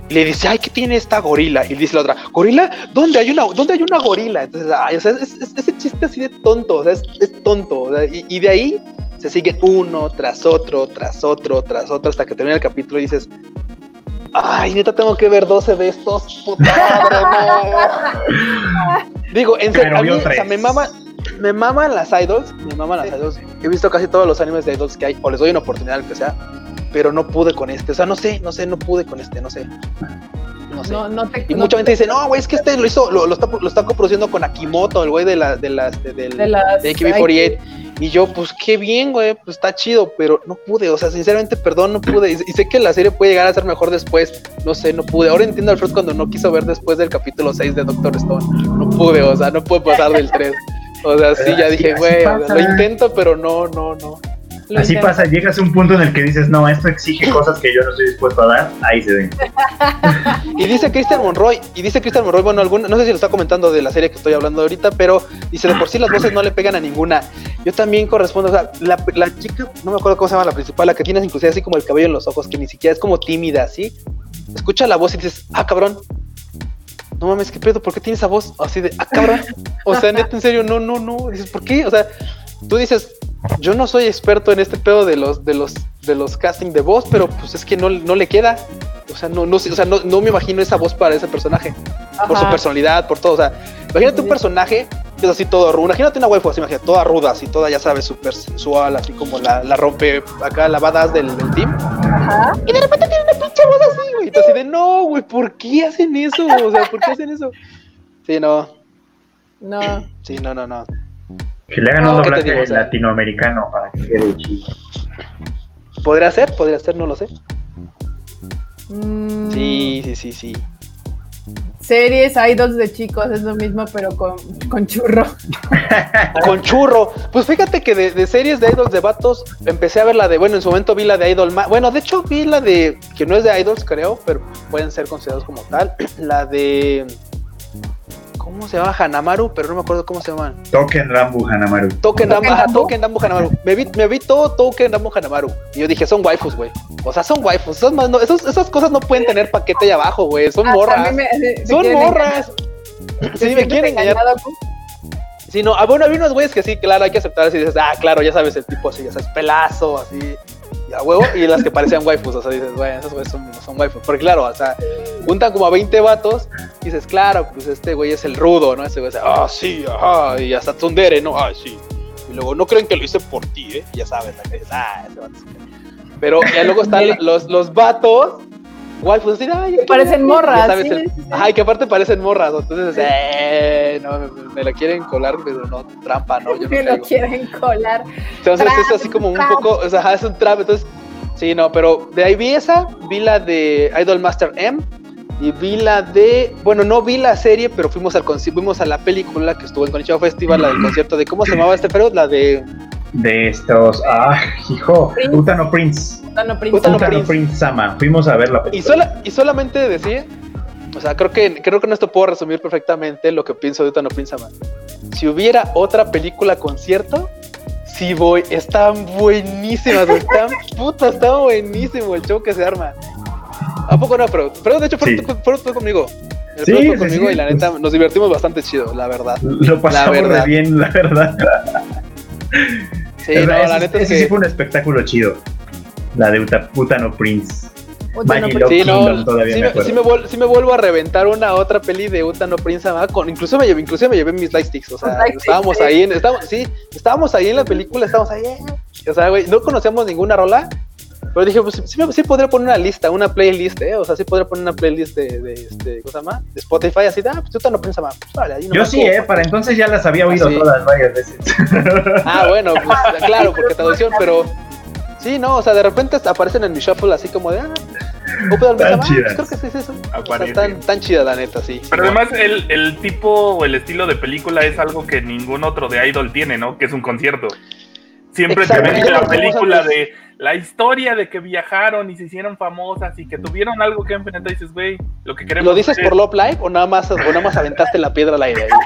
Y le dice, ay, ¿qué tiene esta gorila? Y dice la otra, ¿gorila? ¿Dónde hay una, dónde hay una gorila? Entonces, ay, o sea, es, es- ese chiste así de tonto, o sea, es, es tonto. o sea, y, y de ahí se sigue uno tras otro, tras otro, tras otro, hasta que termina el capítulo y dices, ay, neta, tengo que ver 12 de estos, puta madre, no. Digo, en serio, a mí, o sea, me mama, me maman las idols, me maman las idols. He visto casi todos los animes de idols que hay, o les doy una oportunidad, al que sea, pero no pude con este. O sea, no sé, no sé, no pude con este, no sé. No sé. No, no te, y no mucha te- gente dice, no, güey, es que este lo hizo, lo, lo está, lo está coproduciendo con Akimoto, el güey de la, de las, de, del- De las de AKB48. Y yo, pues qué bien, güey, pues está chido, pero no pude, o sea, sinceramente, perdón, no pude. Y, y sé que la serie puede llegar a ser mejor después, no sé, no pude. Ahora entiendo al Fred cuando no quiso ver después del capítulo 6 de Doctor Stone. No pude, o sea, no pude pasar del 3. O sea, sí, ya dije, güey, lo intento, pero no, no, no. Lo Así intento. pasa, llegas a un punto en el que dices, no, esto exige cosas que yo no estoy dispuesto a dar, ahí se ven. Y dice Christian Monroy, y dice Christian Monroy, bueno, algún, no sé si lo está comentando de la serie que estoy hablando ahorita, pero dice de por sí las voces no le pegan a ninguna. Yo también correspondo, o sea, la, la chica, no me acuerdo cómo se llama la principal, la que tiene inclusive así como el cabello en los ojos, que ni siquiera es como tímida, ¿sí? Escucha la voz y dices, ah, cabrón. No mames, ¿qué pedo? ¿Por qué tiene esa voz así de, ah, cabrón? O sea, neta, en serio, no, no, no. Dices, ¿por qué? O sea, tú dices, yo no soy experto en este pedo de los, de los, de los casting de voz, pero pues es que no, no le queda. O sea, no, no, sé, o sea, no, no me imagino esa voz para ese personaje. Por su personalidad, por todo. O sea, imagínate un personaje que es así todo rudo. Imagínate una waifu así, imagínate, toda ruda, así, toda, ya sabes, súper sensual, así como la, la rompe acá la badass del, del team. Ajá. Y de repente tiene una pinche voz así, güey. Y así de, no, güey, ¿por qué hacen eso? O sea, ¿por qué hacen eso? Sí, no, No. sí, no, no, no. Que le hagan No, un ¿qué te doblaje digo? O sea- latinoamericano para que quede chido. ¿Podría ser? ¿Podría ser? No lo sé. Mm, Sí, sí, sí, sí. Series, idols de chicos, es lo mismo, pero con, con churro. Con churro. Pues fíjate que de, de series de idols de vatos, empecé a ver la de, bueno, en su momento vi la de Idol Bueno, de hecho vi la de, que no es de idols, creo, pero pueden ser considerados como tal. La de. ¿Cómo se llama? Hanamaru, pero no me acuerdo cómo se llaman. Token Rambu Hanamaru. Token Rambo, ¿Token ajá? Token Hanamaru. Me vi, me vi todo Token Rambo Hanamaru. Y yo dije, son waifus, güey. O sea, son waifus. Esas, más no- esos- esas cosas no pueden tener paquete ahí abajo, güey. Son Ah, morras. me- me Son morras. engañar. Sí, me ¿Te quieren engañar. Sí, no, ah, bueno, había unos güeyes que sí, claro, hay que aceptar así dices, ah, claro, ya sabes, el tipo así, ya sabes, pelazo, así, a huevo, y las que parecían waifus, o sea, dices, bueno, esos güeyes son, son waifus, porque claro, o sea, juntan como a 20 vatos, y dices, claro, pues este güey es el rudo, ¿no? Ese güey dice, ah, sí, ajá, y hasta Tsundere, ¿no? Ah, sí. Y luego, no creen que lo hice por ti, ¿eh? Y ya sabes, la que dices, ah, ese vato. es- Pero ya luego están los, los vatos, waifus, así, ay, Que parecen morras, ya sabes, sí, el- sí, sí. Ajá, y que aparte parecen morras, entonces, eh, no, me, me la quieren colar, pero no, trampa, no, yo no Que lo quieren colar. Entonces Trap, es así como un trap. poco, o sea, es un trap, entonces, sí, no, pero de ahí vi esa, vi la de Idol Master M, y vi la de, bueno, no vi la serie, pero fuimos al fuimos a la película que estuvo en Konichiwa Festival, la del concierto de, ¿cómo se llamaba este pero La de, De estos, ah, hijo, Prince. Utano Prince. No, no, Prince. Utano Utano Prince. Prince Sama. Fuimos a ver la y, película. sola, y solamente decir, o sea, creo que, creo que en esto puedo resumir perfectamente lo que pienso de Utano Prince Sama. Si hubiera otra película concierto, sí voy, están buenísimas, güey, están puta, está buenísimo el show que se arma. ¿A poco no, pero, pero de hecho fueron, Sí. tú- fueron tú conmigo. El Sí, sí, conmigo sí, y la pues. neta nos divertimos bastante chido, la verdad. Lo pasamos La verdad. de bien, la verdad. Sí, Es no, la ese- neta es ese sí que. fue un espectáculo chido. La de Uta- Utano Prince. Utano Magic Prince. Sí, no, todavía sí me sí me vuel- sí me vuelvo a reventar una otra peli de Utano Prince con incluso me llevé, inclusive me llevé mis lightsticks, o sea, estábamos sí. ahí en, estábamos, sí, estábamos ahí en la película, estábamos ahí, eh, o sea, güey, no conocíamos ninguna rola, pero dije, pues sí, sí podría poner una lista, una playlist, eh, o sea, sí podría poner una playlist de, de este, ¿cómo se llama? De Spotify, así, de, ah, pues Utano Prince Sama, pues vale, ahí Yo nomás sí, eh, para entonces ya las había oído sí. todas varias veces. Ah, bueno, pues claro, porque traducción, pero sí, no, o sea, de repente aparecen en mi shuffle así como de, ah, Utano Prince Tan Sama, chidas. pues creo que sí es eso. O sea, tan, tan chida la neta, sí. Pero sí, además el, el tipo o el estilo de película es algo que ningún otro de Idol tiene, ¿no? Que es un concierto. Siempre te lo la película de la historia de que viajaron y se hicieron famosas y que tuvieron algo que enfrentar y dices, güey, lo que queremos ¿Lo dices es- por Love Live o nada más, o nada más aventaste la piedra al aire?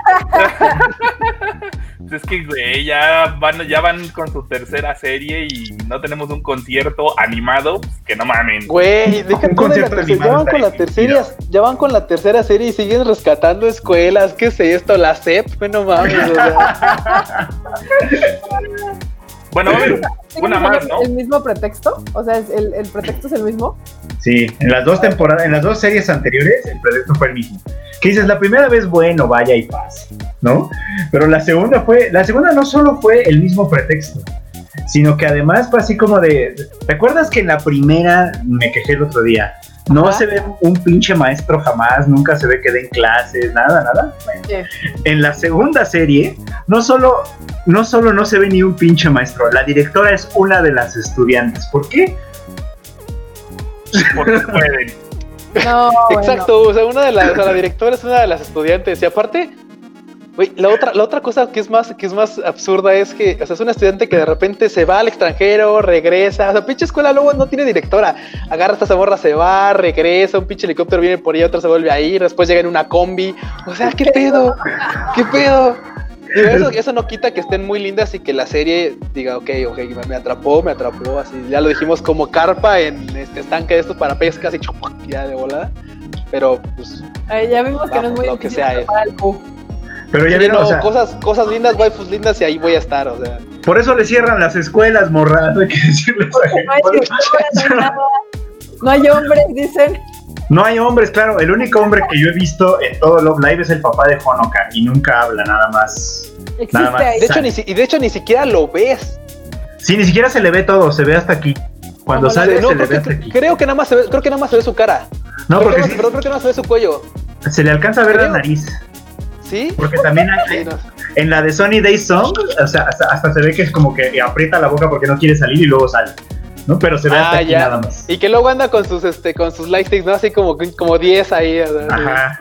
Es que, güey, ya van, ya van con su tercera serie y no tenemos un concierto animado, pues, que no mamen. Güey, deja Un de concierto ya van con la tercera, ya van con la tercera serie y siguen rescatando escuelas. ¿Qué es esto? La CEP, no mames. Bueno, a ver, una ¿Tienen más, ¿no? ¿El mismo pretexto? O sea, ¿es el, el pretexto es el mismo? Sí, en las dos temporadas, en las dos series anteriores, el proyecto fue el mismo. Que dices, la primera vez, bueno, vaya y paz. ¿no? Pero la segunda fue, la segunda no solo fue el mismo pretexto, sino que además fue así como de, ¿te acuerdas que en la primera me quejé el otro día? No Ajá. se ve un pinche maestro jamás, nunca se ve que den clases, nada, nada. Sí. En la segunda serie, no solo, no solo no se ve ni un pinche maestro, la directora es una de las estudiantes. ¿Por qué? Porque pueden. No, bueno. Exacto, o sea, una de las, o sea, la directora es una de las estudiantes. Y aparte, la otra, la otra cosa que es más, que es más absurda es que, o sea, es una estudiante que de repente se va al extranjero, regresa. O sea, pinche escuela luego no tiene directora. Agarra esta morra, se va, regresa, un pinche helicóptero viene por ella, otra se vuelve a ir, después llega en una combi. O sea, ¿qué pedo? ¿Qué pedo? Eso, eso no quita que estén muy lindas y que la serie diga, ok, ok, me, atrapó, me atrapó, así, ya lo dijimos como carpa en este estanque de estos para pescas y chup, ya de volada. Pero, pues, Ay, ya vimos que no es muy lo que sea. Pero ya sí, vieron, no, o sea, cosas, cosas lindas, waifus lindas y ahí voy a estar, o sea. por eso le cierran las escuelas, morra, hay que decirles No hay hombres, dicen. No hay hombres, claro. El único hombre que yo he visto en todo Love Live es el papá de Honoka y nunca habla, nada más. Existe Nada más. ahí. De hecho, ni, y de hecho ni siquiera lo ves. Sí, ni siquiera se le ve todo, se ve hasta aquí. Cuando No, sale No, se le ve hasta aquí. creo que nada más se ve, creo que nada más se ve su cara. No, Creo que porque no- sí, pero creo que nada más se ve su cuello. se le alcanza a ver la nariz. ¿Sí? Porque también hay- en la de Sony Day Song, o sea, hasta, hasta se ve que es como que aprieta la boca porque no quiere salir y luego sale. ¿No? Pero se ve hasta Ah, aquí nada más. Y que luego anda con sus este con sus lightsticks, ¿no? Así como, como 10 ahí. o sea, Ajá.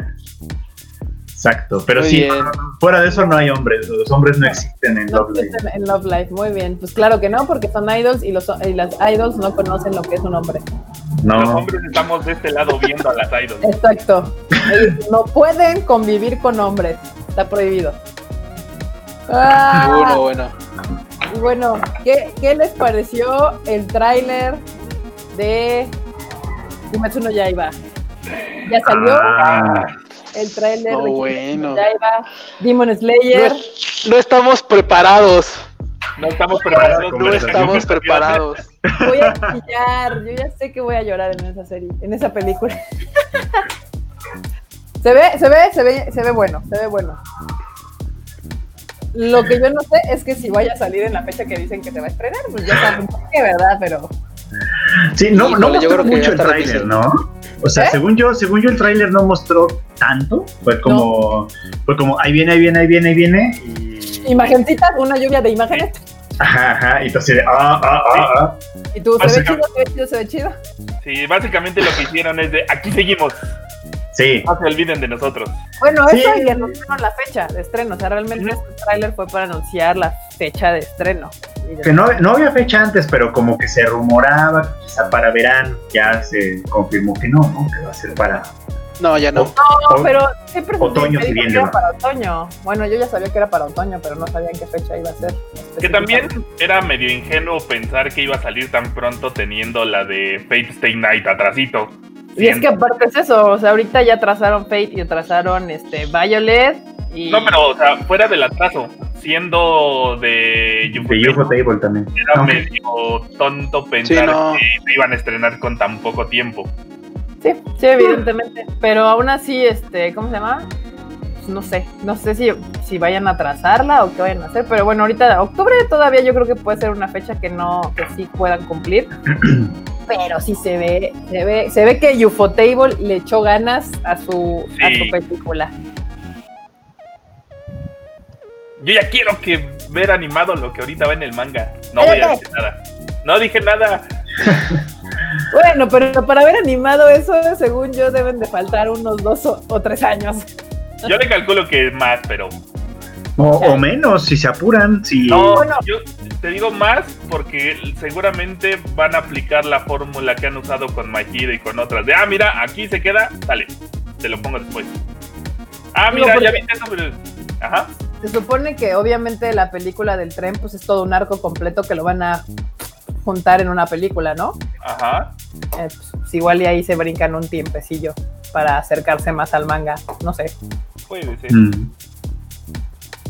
Exacto. Pero Muy sí, bien. fuera de eso no hay hombres. Los hombres no existen en No Love existen en Love Life, muy bien. Pues claro que no, porque son idols y, los, y las idols no conocen lo que es un hombre. Los No. hombres estamos de este lado viendo a las idols. Exacto. Ellos no pueden convivir con hombres. Está prohibido. Ah, Bueno, bueno. y bueno, ¿qué, qué les pareció el tráiler de Kimetsu no Yaiba? Ya salió Ah, el tráiler No, de bueno. Demon No, Slayer. es- no estamos preparados. No estamos preparados. No estamos preparados. Voy a chillar, yo ya sé que voy a llorar en esa serie, en esa película. se ve, se ve, se ve, se ve bueno, se ve bueno. Lo que yo no sé es que si vaya a salir en la fecha que dicen que se va a estrenar, pues ya saben por qué, ¿verdad? Pero Sí, no, no Híjole, mostró mucho el tráiler. ¿no? O sea, ¿Eh? según yo, según yo el tráiler no mostró tanto. Fue como, fue como ahí viene, ahí viene, ahí viene, ahí viene. Y... imagencitas, una lluvia de imágenes. Ajá, ajá. Y entonces, ah, ah, ah, ah. Y tú, se ve chido, se ve chido, se ve chido. Sí, básicamente lo que hicieron es de aquí seguimos. Sí. No se olviden de nosotros. Bueno, Sí. eso y anunciaron la fecha de estreno. O sea, realmente este tráiler fue para anunciar la fecha de estreno. Que no, no había fecha antes, pero como que se rumoraba que quizá para verano. Ya se confirmó que no, ¿no? Que va a ser para. No, ya no. No, O- pero siempre otoño, se le era para otoño. Bueno, yo ya sabía que era para otoño, pero no sabía en qué fecha iba a ser. Que también era medio ingenuo pensar que iba a salir tan pronto teniendo la de Fate Stay Night atrasito. Y es que aparte es eso, o sea, ahorita ya trazaron Fate y trazaron este Violet y No, pero, o sea, fuera del atraso, siendo de De UFO Table también. era No. medio tonto pensar Sí, no. que se iban a estrenar con tan poco tiempo. sí, sí, evidentemente. Pero aún así, este, ¿cómo se llama? Pues no sé, no sé si, si vayan a trazarla o qué vayan a hacer, pero bueno, ahorita octubre todavía yo creo que puede ser una fecha que no, que sí puedan cumplir. Pero sí se ve, se ve, se ve que Ufotable le echó ganas a su, a Sí. su película. Yo ya quiero que ver animado lo que ahorita va en el manga. No voy a decir nada. No dije nada. Bueno, pero para ver animado eso, según yo, deben de faltar unos dos o, o tres años. Yo le calculo que más, pero O, o menos, si se apuran. Si... no, Bueno. yo te digo más porque seguramente van a aplicar la fórmula que han usado con My Hero y con otras. De, ah, mira, aquí se queda, dale, te lo pongo después. Ah, mira, ya viste eso, pero... Ajá. Se supone que obviamente la película del tren, pues es todo un arco completo que lo van a juntar en una película, ¿no? Ajá. Eh, pues, pues, igual y ahí se brincan un tiempecillo para acercarse más al manga, no sé. Puede ser. Mm,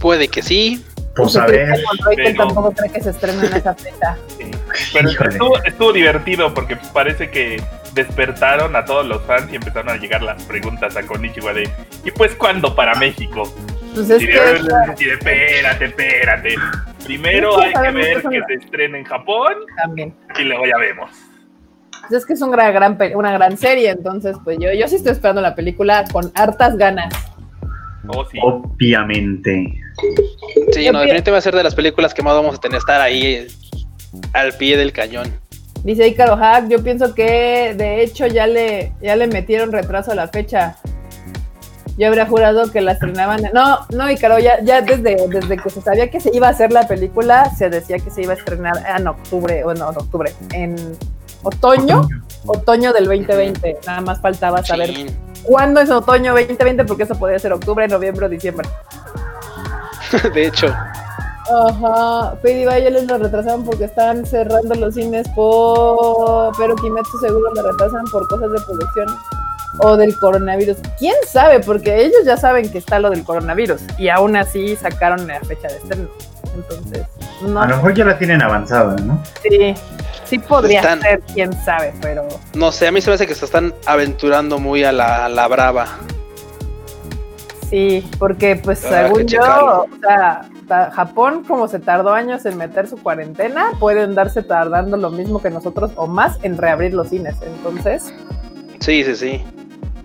Puede que sí. Pues a ver. Pero- tampoco cree que se estrene en esa fecha. Sí. Pero estuvo, estuvo divertido porque parece que despertaron a todos los fans y empezaron a llegar las preguntas a Konichiwa de ¿y pues cuándo para México? Pues es Y que de- y de- espérate, espérate. Primero hay que ver son que se estrena en Japón también. y luego ya vemos. Pues es que es un gran, una gran serie, entonces pues yo, yo sí estoy esperando la película con hartas ganas. Oh, sí. Obviamente. Sí, no, definitivamente va a ser de las películas que más vamos a tener, estar ahí eh, al pie del cañón. Dice Icaro Hack, yo pienso que de hecho ya le, ya le metieron retraso a la fecha. Yo habría jurado que la estrenaban. No, no, Icaro, ya, ya desde, desde que se sabía que se iba a hacer la película, se decía que se iba a estrenar en octubre, bueno, en octubre, en otoño, otoño del 2020. Nada más faltaba saber Sí. Cuándo es otoño 2020, porque eso podría ser octubre, noviembre o diciembre. De hecho, Ajá, Fade y Violet lo retrasaron porque están cerrando los cines por... Pero Kimetsu seguro lo retrasan por cosas de producción o del coronavirus. ¿Quién sabe? Porque ellos ya saben que está lo del coronavirus y aún así sacaron la fecha de estreno. Entonces, no A lo mejor ya la tienen avanzada, ¿no? sí, sí podría Están- ser, quién sabe, pero no sé, a mí se me hace que se están aventurando muy a la, a la brava. sí, porque pues Habrá según yo, o sea, Japón como se tardó años en meter su cuarentena, pueden darse tardando lo mismo que nosotros o más en reabrir los cines. Entonces, Sí, sí, sí.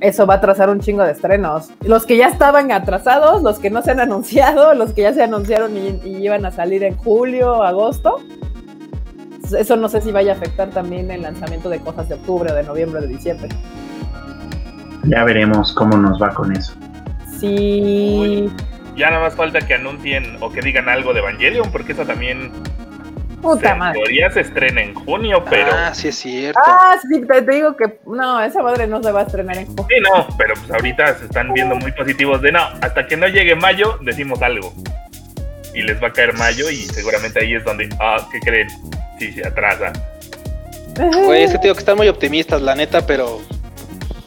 eso va a atrasar un chingo de estrenos. Los que ya estaban atrasados, los que no se han anunciado, los que ya se anunciaron y, y iban a salir en julio, agosto. Eso no sé si vaya a afectar también el lanzamiento de cosas de octubre, o de noviembre, o de diciembre. Ya veremos cómo nos va con eso. Sí. Ya nada más falta que anuncien o que digan algo de Evangelion, porque eso también Puta madre. teoría se estrena en junio, pero... Ah, sí es cierto. Ah, sí, te, te digo que no, esa madre no se va a estrenar en julio. Sí, no, pero pues ahorita se están viendo muy positivos de no, hasta que no llegue mayo decimos algo. Y les va a caer mayo y seguramente ahí es donde, ah, ¿qué creen? Sí, se atrasa. Güey, es que te digo que están muy optimistas, la neta, pero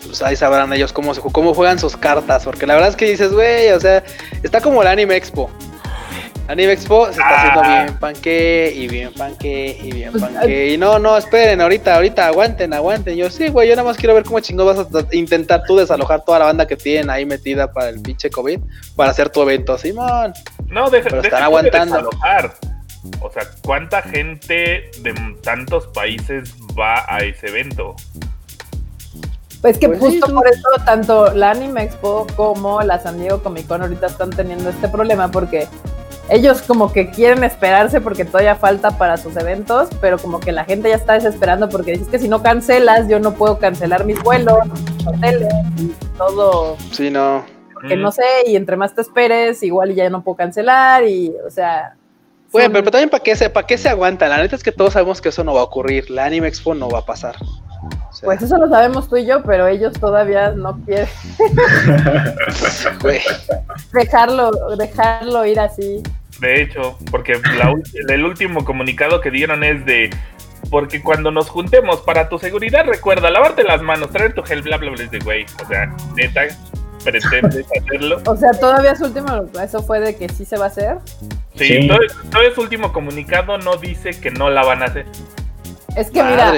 pues ahí sabrán ellos cómo, se, cómo juegan sus cartas. Porque la verdad es que dices, güey, o sea, está como el Anime Expo. Anime Expo se está haciendo Ah. bien panque y bien panque y bien Pues, panque. Y no, no, esperen, ahorita, ahorita, aguanten, aguanten. Yo, sí, güey, yo nada más quiero ver cómo chingón vas a intentar tú desalojar toda la banda que tienen ahí metida para el pinche COVID para hacer tu evento, Simón. No, deja, Pero deja están de aguantando. desalojar. O sea, ¿cuánta gente de tantos países va a ese evento? Pues que Pues sí, justo por eso tanto la Anime Expo como la San Diego Comic Con ahorita están teniendo este problema porque ellos como que quieren esperarse porque todavía falta para sus eventos, pero como que la gente ya está desesperando porque dices que si no cancelas yo no puedo cancelar mis vuelos, mis hoteles y todo, Sí, no. porque Mm. no sé, y entre más te esperes igual ya no puedo cancelar y o sea... Son- pero, pero también para qué se, para qué se aguantan. La neta es que todos sabemos que eso no va a ocurrir. La Anime Expo no va a pasar. O sea, Pues eso lo sabemos tú y yo, pero ellos todavía no quieren dejarlo, dejarlo ir así. De hecho, porque la el último comunicado que dieron es de porque cuando nos juntemos para tu seguridad recuerda lavarte las manos, traer tu gel, bla bla bla de güey. O sea, neta, pretendes hacerlo. O sea, todavía su último, eso fue de que sí se va a hacer. Sí, Sí. Todo, todo ese último comunicado no dice que no la van a hacer. Es que mira,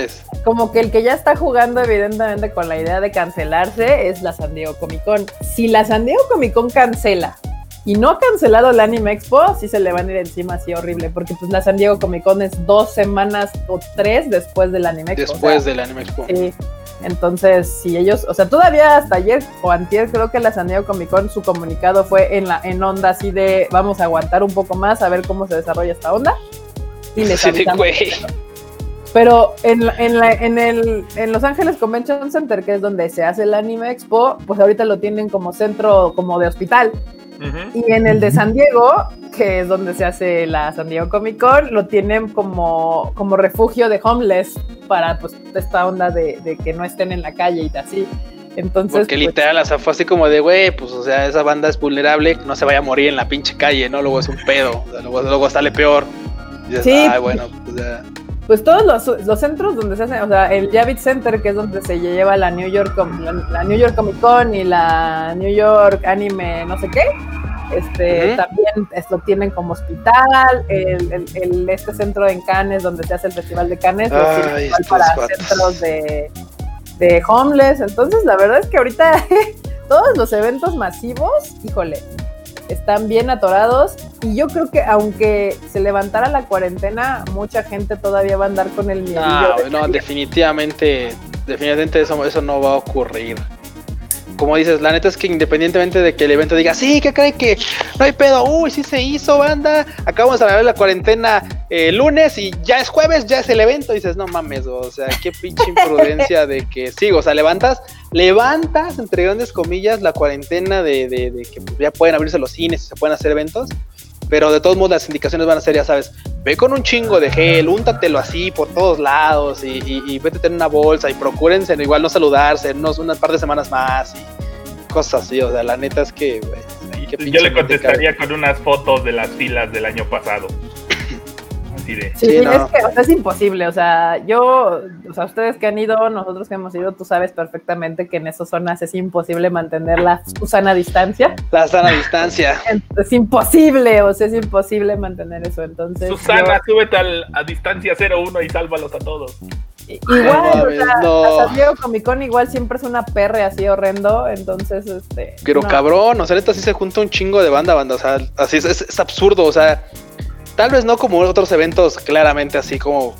como que el que ya está jugando evidentemente con la idea de cancelarse es la San Diego Comic Con. Si la San Diego Comic Con cancela y no ha cancelado la Anime Expo, sí se le van a ir encima así horrible, porque pues la San Diego Comic Con es dos semanas o tres después del Anime Expo. o sea, Después del Anime Expo. Sí. Entonces, si ellos, o sea, todavía hasta ayer o antier creo que la San Diego Comic Con su comunicado fue en la en onda así de vamos a aguantar un poco más a ver cómo se desarrolla esta onda. Y les avisamos. Pero en, en, la, en, el, en Los Ángeles Convention Center, que es donde se hace el Anime Expo, pues ahorita lo tienen como centro como de hospital. Y en el de San Diego, que es donde se hace la San Diego Comic Con, lo tienen como, como refugio de homeless para pues esta onda de, de que no estén en la calle y así. Entonces, Porque pues, literal, o sea, fue así como de, güey, pues, o sea, esa banda es vulnerable, no se vaya a morir en la pinche calle, ¿no? Luego es un pedo, o sea, luego, luego sale peor. Y dices, Sí. ay, bueno, pues ya. Pues todos los, los centros donde se hacen, o sea, el Javits Center, que es donde se lleva la New York, la, New York Comic Con y la New York Anime no sé qué, este, también es- lo tienen como hospital, el, el- el- este centro en Cannes, donde se hace el Festival de Cannes, Ay, para centros de, de homeless, entonces la verdad es que ahorita todos los eventos masivos, híjole, están bien atorados y yo creo que aunque se levantara la cuarentena, mucha gente todavía va a andar con el miedo. No, no, definitivamente, definitivamente eso, eso no va a ocurrir. Como dices, la neta es que independientemente de que el evento diga, sí, ¿qué cree que no hay pedo? Uy, sí se hizo, banda. Acabamos de ver la cuarentena eh, lunes y ya es jueves, ya es el evento. Y dices, no mames, o sea, qué pinche imprudencia de que sí, o sea, levantas, levantas, entre grandes comillas, la cuarentena de, de, de que pues, ya pueden abrirse los cines y se pueden hacer eventos. Pero de todos modos las indicaciones van a ser, ya sabes, ve con un chingo de gel, úntatelo así por todos lados y, y, y vete en una bolsa y procúrense igual no saludarse unos, unas par de semanas más y cosas así. O sea, la neta es que, Yo le contestaría con unas fotos de las filas del año pasado. Así de. Sí, Sí, no. es que o sea, es imposible. O sea, yo, o sea, ustedes que han ido, nosotros que hemos ido, tú sabes perfectamente que en esas zonas es imposible mantener la su sana distancia. La sana distancia. Es imposible, o sea, es imposible mantener eso. Entonces, Susana, súbete al- a distancia 01 y sálvalos a todos. yo- igual, No o sea, no. Diego Comic Con igual siempre es una perre así horrendo. Entonces, este. Pero no. cabrón, o sea, neta sí se junta un chingo de banda, banda. O sea, así es, es- es absurdo, o sea, tal vez no como otros eventos claramente así como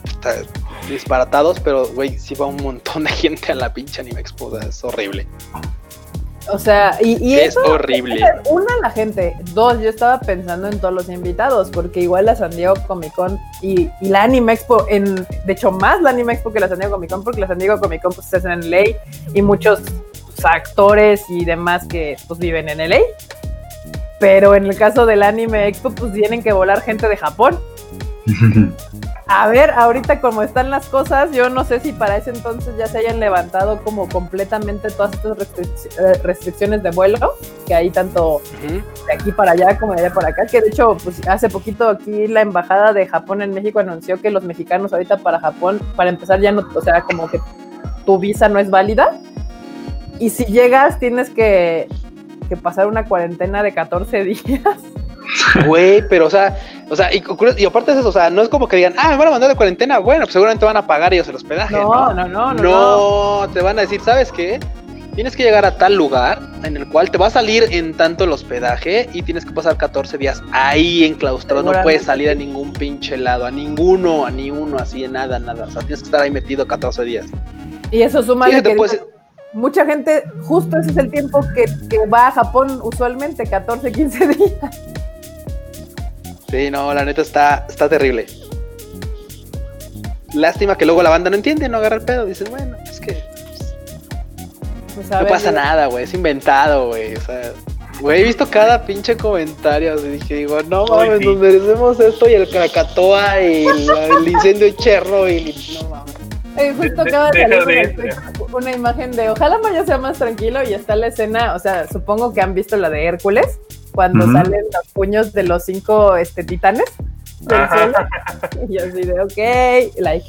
disparatados, pero güey, sí va un montón de gente a la pinche Anime Expo, o sea, es horrible. O sea, y, y Es eso, horrible. Una, la gente. Dos, yo estaba pensando en todos los invitados, porque igual la San Diego Comic Con y, y la Anime Expo, en, de hecho más la Anime Expo que la San Diego Comic Con, porque la San Diego Comic Con pues, se hace en LA y muchos pues, actores y demás que pues viven en LA. Pero en el caso del Anime Expo, pues tienen que volar gente de Japón. A ver, ahorita como están las cosas, yo no sé si para ese entonces ya se hayan levantado como completamente todas estas restric- eh, restricciones de vuelo, que hay tanto de aquí para allá como de allá para acá, que de hecho, pues hace poquito aquí la embajada de Japón en México anunció que los mexicanos ahorita para Japón, para empezar ya no, o sea, como que tu visa no es válida, y si llegas tienes que, que pasar una cuarentena de 14 días. Güey, pero o sea, o sea, y, aparte de eso, o sea, no es como que digan, ah, me van a mandar de cuarentena, bueno, pues seguramente van a pagar ellos el hospedaje. No, No, no, no, no, te van a decir, ¿sabes qué? Tienes que llegar a tal lugar en el cual te va a salir en tanto el hospedaje y tienes que pasar 14 días ahí enclaustrado. No puedes salir a ningún pinche lado, a ninguno, a ni uno, así, nada, nada. O sea, tienes que estar ahí metido 14 días. Y eso suma Sí, que puedes- mucha gente, justo ese es el tiempo que, que va a Japón usualmente, 14, 15 días. Sí, no, la neta está, está terrible. Lástima que luego la banda no entiende, no agarra el pedo. Dicen, bueno, es que Pues, no ver, pasa yo- nada, güey, es inventado, güey. O sea, güey, he visto cada pinche comentario. así dije, digo, no mames, sí. nos merecemos esto y el Krakatoa y la- el incendio Cherro y no mames. Eh, justo acaba de salir de una imagen de ojalá Maya sea más tranquilo y está la escena, o sea, supongo que han visto la de Hércules, cuando salen los puños de los cinco este, titanes del cielo. Y así de, ok, like,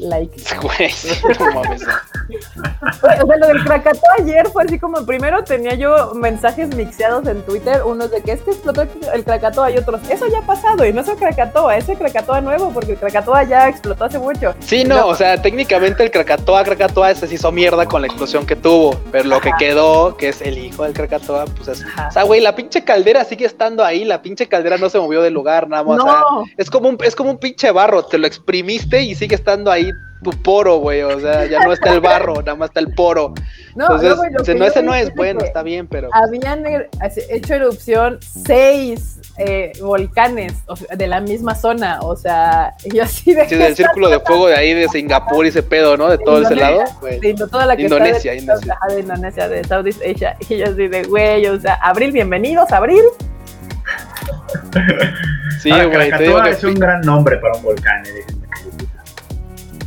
like. Güey, no mames. O sea, lo del Krakatoa ayer fue así como, primero tenía yo mensajes mixeados en Twitter, unos de que es que explotó el Krakatoa y otros, eso ya ha pasado y no es el Krakatoa, es el Krakatoa nuevo porque el Krakatoa ya explotó hace mucho. Sí, no, o sea, técnicamente el Krakatoa, Krakatoa se hizo mierda con la explosión que tuvo, pero lo que quedó, que es el hijo del Krakatoa, pues es... Ajá. O sea, güey, la pinche caldera sigue estando ahí, la pinche caldera no se movió del lugar, nada más. o sea, No, es como un, es como un pinche barro, te lo exprimiste y sigue estando ahí tu poro, güey, o sea, ya no está el barro, nada más está el poro. no, Entonces, dice, que no, ese no es bueno, está bien, pero... Habían er- hecho erupción seis eh, volcanes o sea, de la misma zona, o sea, yo así de Sí, del círculo de fuego de ahí de Singapur y ese pedo, ¿no? De todo ese lado, güey. de Indo- toda la que Indonesia, está de, Indonesia. ajá, de Indonesia, de Southeast Asia, y yo así de, güey, o sea, Abril, bienvenidos, Abril. Sí, Ahora, güey, te digo Krakatoa que... es un gran nombre para un volcán, eh,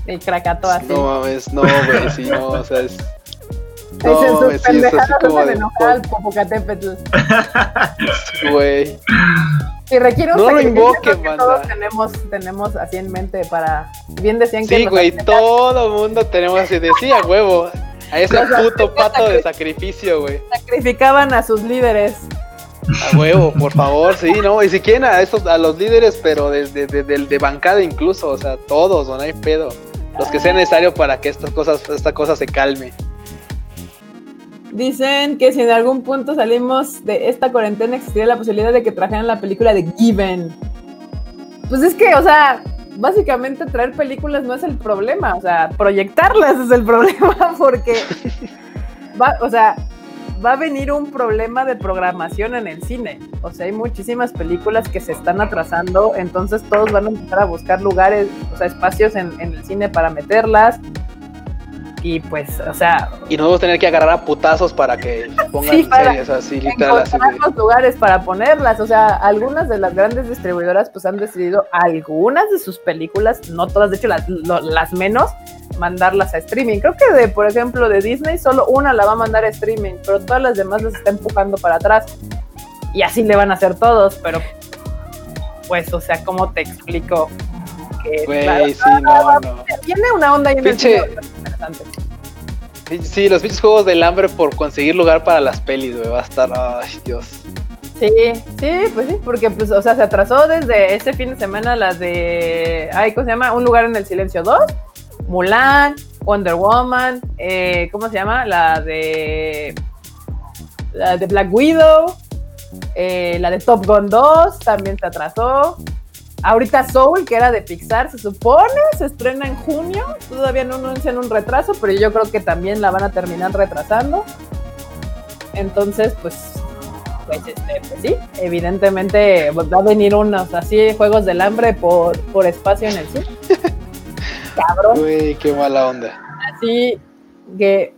El Krakatoa, así. No mames, no, güey, sí, no, o sea, es... Dicen No, sus güey, sí, es así como hacen de... enojar al Popocatépetl. Güey, Y requiere un No lo invoquen, que banda. todos tenemos, tenemos así en mente para... Bien decían que sí, güey, todo mundo tenemos así, decía, huevo, a ese Los puto pato de sacri- sacrificio, güey. sacrificaban a sus líderes. A huevo, por favor, sí, no, y si quieren a estos, a los líderes, pero de, de, de, de- de bancada incluso, o sea, todos, no hay pedo. Los que sea necesario para que estas cosas, esta cosa se calme. Dicen que si en algún punto salimos de esta cuarentena existiría la posibilidad de que trajeran la película de Given. Pues es que, o sea, básicamente traer películas no es el problema, o sea, proyectarlas es el problema porque, va, o sea, va a venir un problema de programación en el cine. O sea, hay muchísimas películas que se están atrasando, entonces todos van a empezar a buscar lugares, o sea, espacios en, en el cine para meterlas y pues, o sea... Y nos vamos a tener que agarrar a putazos para que pongan Sí, para series así, literal. Así de- los lugares para ponerlas. O sea, algunas de las grandes distribuidoras pues han decidido algunas de sus películas, no todas, de hecho las, lo- las menos, mandarlas a streaming. Creo que de, por ejemplo, de Disney solo una la va a mandar a streaming, pero todas las demás las está empujando para atrás. Y así le van a hacer todos, pero pues, o sea, ¿cómo te explico? Que, Güey, claro, sí, no, no. tiene una onda ahí en el Pinche- interesante. Sí, los pinches juegos del hambre por conseguir lugar para las pelis, güey. Va a estar. Ay, Dios. Sí, sí, pues sí, porque pues, o sea, se atrasó desde este fin de semana la de, ay, ¿cómo se llama? Un lugar en el silencio 2, Mulan, Wonder Woman, eh, ¿cómo se llama? La de, la de Black Widow, eh, la de Top Gun 2 también se atrasó. Ahorita Soul, que era de Pixar, se supone, se estrena en junio. Todavía no anuncian un retraso, pero yo creo que también la van a terminar retrasando. Entonces, pues, pues, este, pues sí, evidentemente va a venir unos así juegos del hambre por, por espacio en el cine. Cabrón, Güey, qué mala onda. así que,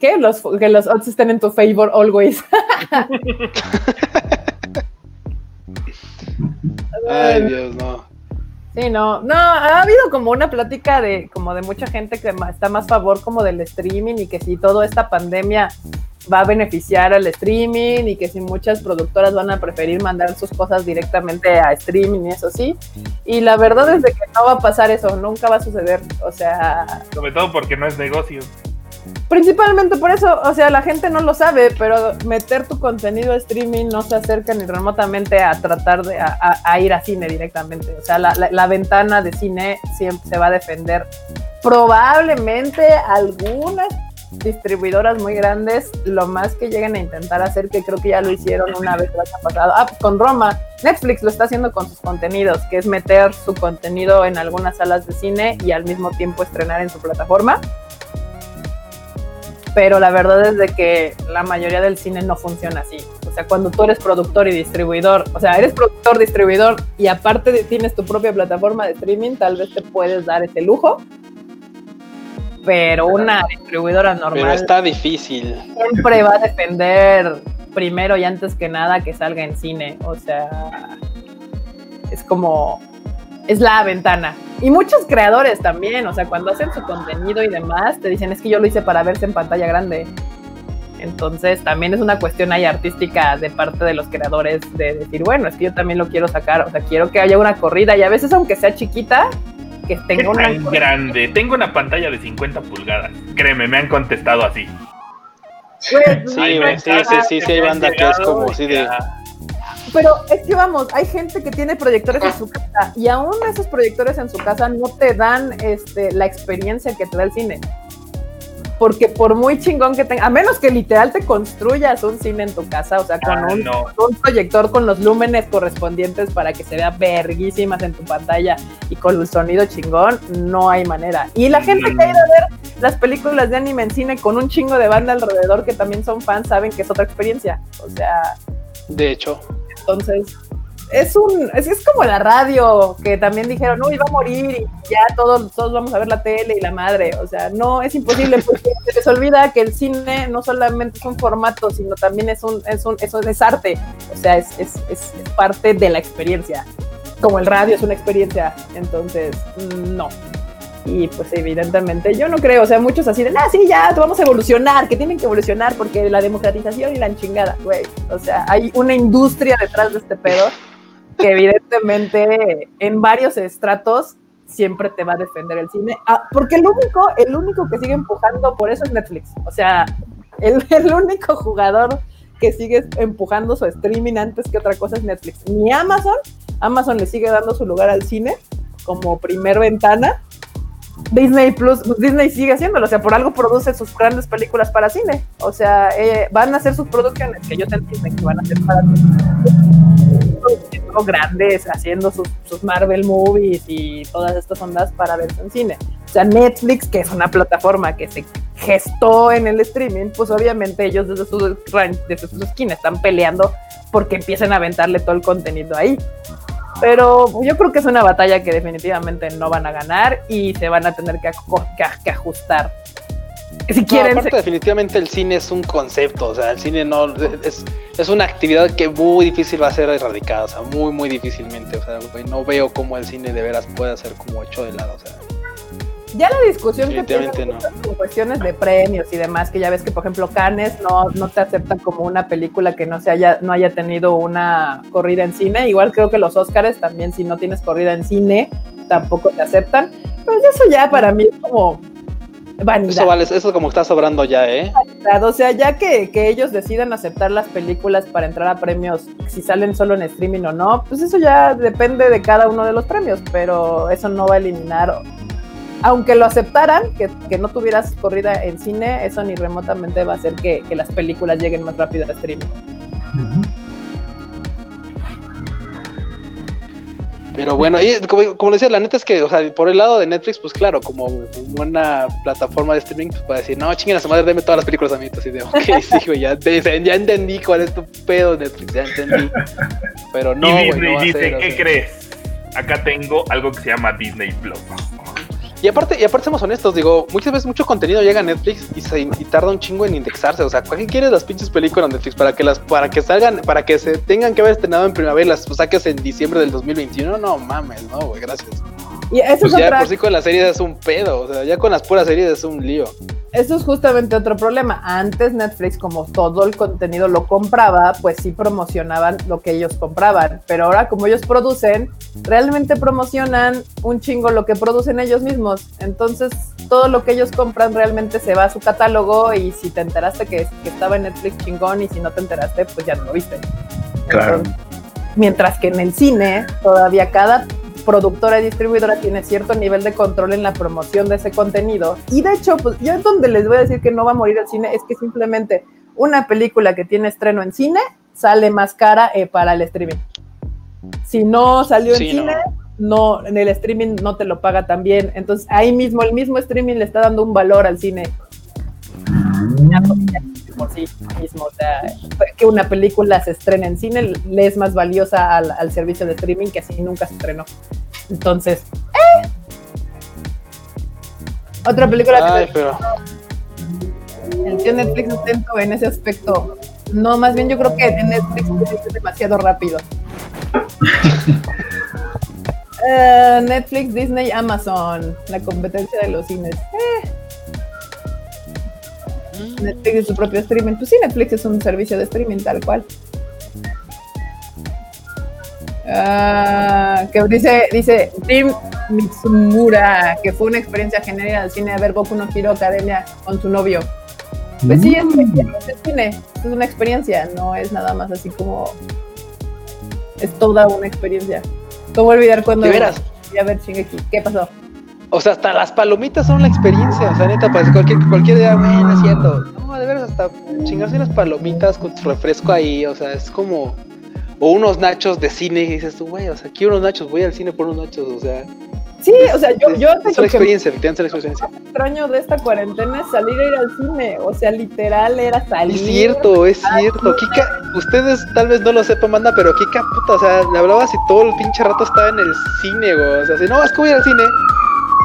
que los, que los odds estén en tu favor always. Ay, Dios, no. Sí, no, no, ha habido como una plática de como de mucha gente que está más a favor como del streaming y que si toda esta pandemia va a beneficiar al streaming y que si muchas productoras van a preferir mandar sus cosas directamente a streaming y eso sí. Y la verdad es de que no va a pasar eso, nunca va a suceder. O sea, Sobre todo porque no es negocio. Principalmente por eso, o sea, la gente no lo sabe, pero meter tu contenido a streaming no se acerca ni remotamente a tratar de ir a cine directamente. O sea, la, la- la ventana de cine siempre se va a defender. Probablemente algunas distribuidoras muy grandes, lo más que lleguen a intentar hacer, que creo que ya lo hicieron una vez el año pasado, ah, con Roma, Netflix lo está haciendo con sus contenidos, que es meter su contenido en algunas salas de cine y al mismo tiempo estrenar en su plataforma pero la verdad es de que la mayoría del cine no funciona así. O sea, cuando tú eres productor y distribuidor, o sea, eres productor, distribuidor y aparte de- tienes tu propia plataforma de streaming, tal vez te puedes dar ese lujo. Pero una distribuidora Pero normal está difícil. siempre va a defender primero y antes que nada que salga en cine. O sea, es como, es la ventana. Y muchos creadores también, o sea, cuando hacen su contenido y demás, te dicen, es que yo lo hice para verse en pantalla grande. Entonces también es una cuestión ahí artística de parte de los creadores de decir, bueno, es que yo también lo quiero sacar, o sea, quiero que haya una corrida y a veces aunque sea chiquita, que ¿Qué tenga una tan grande? Tengo una pantalla de 50 pulgadas. Créeme, me han contestado así. Pues, Sí, sí, sí, sí, sí, hay banda que es como así de. Pero es que vamos, hay gente que tiene proyectores en su casa y aún esos proyectores en su casa no te dan este, la experiencia que te da el cine. Porque por muy chingón que tenga, a menos que literal te construyas un cine en tu casa, o sea, con ah, un, no. un proyector con los lúmenes correspondientes para que se vea verguísimas en tu pantalla y con el sonido chingón, no hay manera. Y la gente que ha ido a ver las películas de anime en cine con un chingo de banda alrededor que también son fans saben que es otra experiencia. O sea, De hecho, entonces, es un, es, es como la radio, que también dijeron, uy, va a morir y ya todos, todos vamos a ver la tele y la madre. O sea, no, es imposible porque se les olvida que el cine no solamente es un formato, sino también es un, es un, eso es arte. O sea, es, es, es, parte de la experiencia. Como el radio es una experiencia. Entonces, mm, no. Y pues evidentemente yo no creo, o sea, muchos así de, ah, sí, ya, vamos a evolucionar, que tienen que evolucionar porque la democratización y la chingada, güey. O sea, hay una industria detrás de este pedo que evidentemente en varios estratos siempre te va a defender el cine. Ah, porque el único, el único que sigue empujando por eso es Netflix. O sea, el, el único jugador que sigue empujando su streaming antes que otra cosa es Netflix. Ni Amazon, Amazon le sigue dando su lugar al cine como primer ventana Disney Plus, pues Disney sigue haciéndolo, o sea, por algo produce sus grandes películas para cine. O sea, eh, van a hacer sus producciones, que ellos entienden que van a hacer para grandes, haciendo sus, Marvel movies y todas estas ondas para verse en cine. O sea, Netflix, que es una plataforma que se gestó en el streaming, pues obviamente ellos desde sus, desde esquinas están peleando porque empiecen a aventarle todo el contenido ahí. Pero yo creo que es una batalla que definitivamente no van a ganar y se van a tener que, que, ajustar. Si quieren. aparte, definitivamente el cine es un concepto, o sea, el cine no es, es una actividad que muy difícil va a ser erradicada, o sea, muy, muy difícilmente. O sea, no veo cómo el cine de veras puede ser como hecho de lado, o sea ya la discusión que tiene con cuestiones de premios y demás, que ya ves que por ejemplo Cannes no, no te aceptan como una película que no se haya, no haya tenido una corrida en cine. Igual creo que los Oscars también si no tienes corrida en cine, tampoco te aceptan. Pues eso ya para mí es como vanidad. Eso vale, eso como está sobrando ya, ¿eh? O sea, ya que, que ellos decidan aceptar las películas para entrar a premios, si salen solo en streaming o no, pues eso ya depende de cada uno de los premios, pero eso no va a eliminar aunque lo aceptaran, que, no tuvieras corrida en cine, eso ni remotamente va a hacer que, las películas lleguen más rápido a streaming. Pero bueno, y como, como decía, la neta es que, o sea, por el lado de Netflix, pues claro, como una plataforma de streaming, pues puede decir, no, chinguen a su madre, deme todas las películas a mí. Entonces, de, ok, sí, güey, ya, ya, entendí cuál es tu pedo, Netflix, ya entendí. Pero no, y Disney dice, ¿qué crees? Acá tengo algo que se llama Disney Plus. Y aparte, y aparte, seamos honestos, digo, muchas veces mucho contenido llega a Netflix y, se, tarda un chingo en indexarse. O sea, ¿para qué quieres las pinches películas de Netflix? ¿Para que las, para que salgan, para que se tengan que haber estrenado en primavera, las saques en diciembre del 2021? No mames, no, güey, gracias. Y eso pues ya por sí con las series es un pedo, o sea, ya con las puras series es un lío. Eso es justamente otro problema. Antes Netflix, como todo el contenido lo compraba, pues sí promocionaban lo que ellos compraban. Pero ahora, como ellos producen, realmente promocionan un chingo lo que producen ellos mismos. Entonces, todo lo que ellos compran realmente se va a su catálogo y si te enteraste que, estaba en Netflix chingón y si no te enteraste, pues ya no lo viste. Claro. mientras que en el cine, todavía cada productora y distribuidora tiene cierto nivel de control en la promoción de ese contenido. Y de hecho, pues yo donde les voy a decir que no va a morir el cine es que simplemente una película que tiene estreno en cine sale más cara eh, para el streaming. Si no salió en cine, no. en el streaming no te lo paga también. Entonces ahí mismo, el mismo streaming le está dando un valor al cine. Por sí mismo, o sea, que una película se estrene en cine le es más valiosa al, al servicio de streaming que así nunca se estrenó. Entonces, eh. Otra película Ay, pero... El tío Netflix atento en ese aspecto. No, más bien yo creo que Netflix es demasiado rápido. Eh, Netflix, Disney, Amazon, la competencia de los cines. Eh. Mm. Netflix es su propio streaming. Pues sí, Netflix es un servicio de streaming tal cual. Que dice, dice Tim Mitsumura, que fue una experiencia genial al cine a ver Boku no Hero Academia con su novio. Pues sí, es, es, cine, es una experiencia, no es nada más así como. Es toda una experiencia. ¿Cómo olvidar cuando. ¿De veras? A ver, ¿qué pasó? O sea, hasta las palomitas son la experiencia. O sea, neta, parece cualquier, cualquier día, bueno, es cierto. No, de veras, hasta chingarse unas palomitas con su refresco ahí. O sea, es como o unos nachos de cine y dices tú, güey, o sea, quiero unos nachos, voy al cine por unos nachos, o sea. Sí, o sea, yo, yo es la experiencia, efectivamente la experiencia. Lo extraño de esta cuarentena es salir a ir al cine, o sea, literal era salir. Es cierto, es cierto. Kika, ustedes tal vez no lo sepan, manda, pero Kika, puta, o sea, le hablaba si todo el pinche rato estaba en el cine, güey. O sea, si no, es que voy al cine.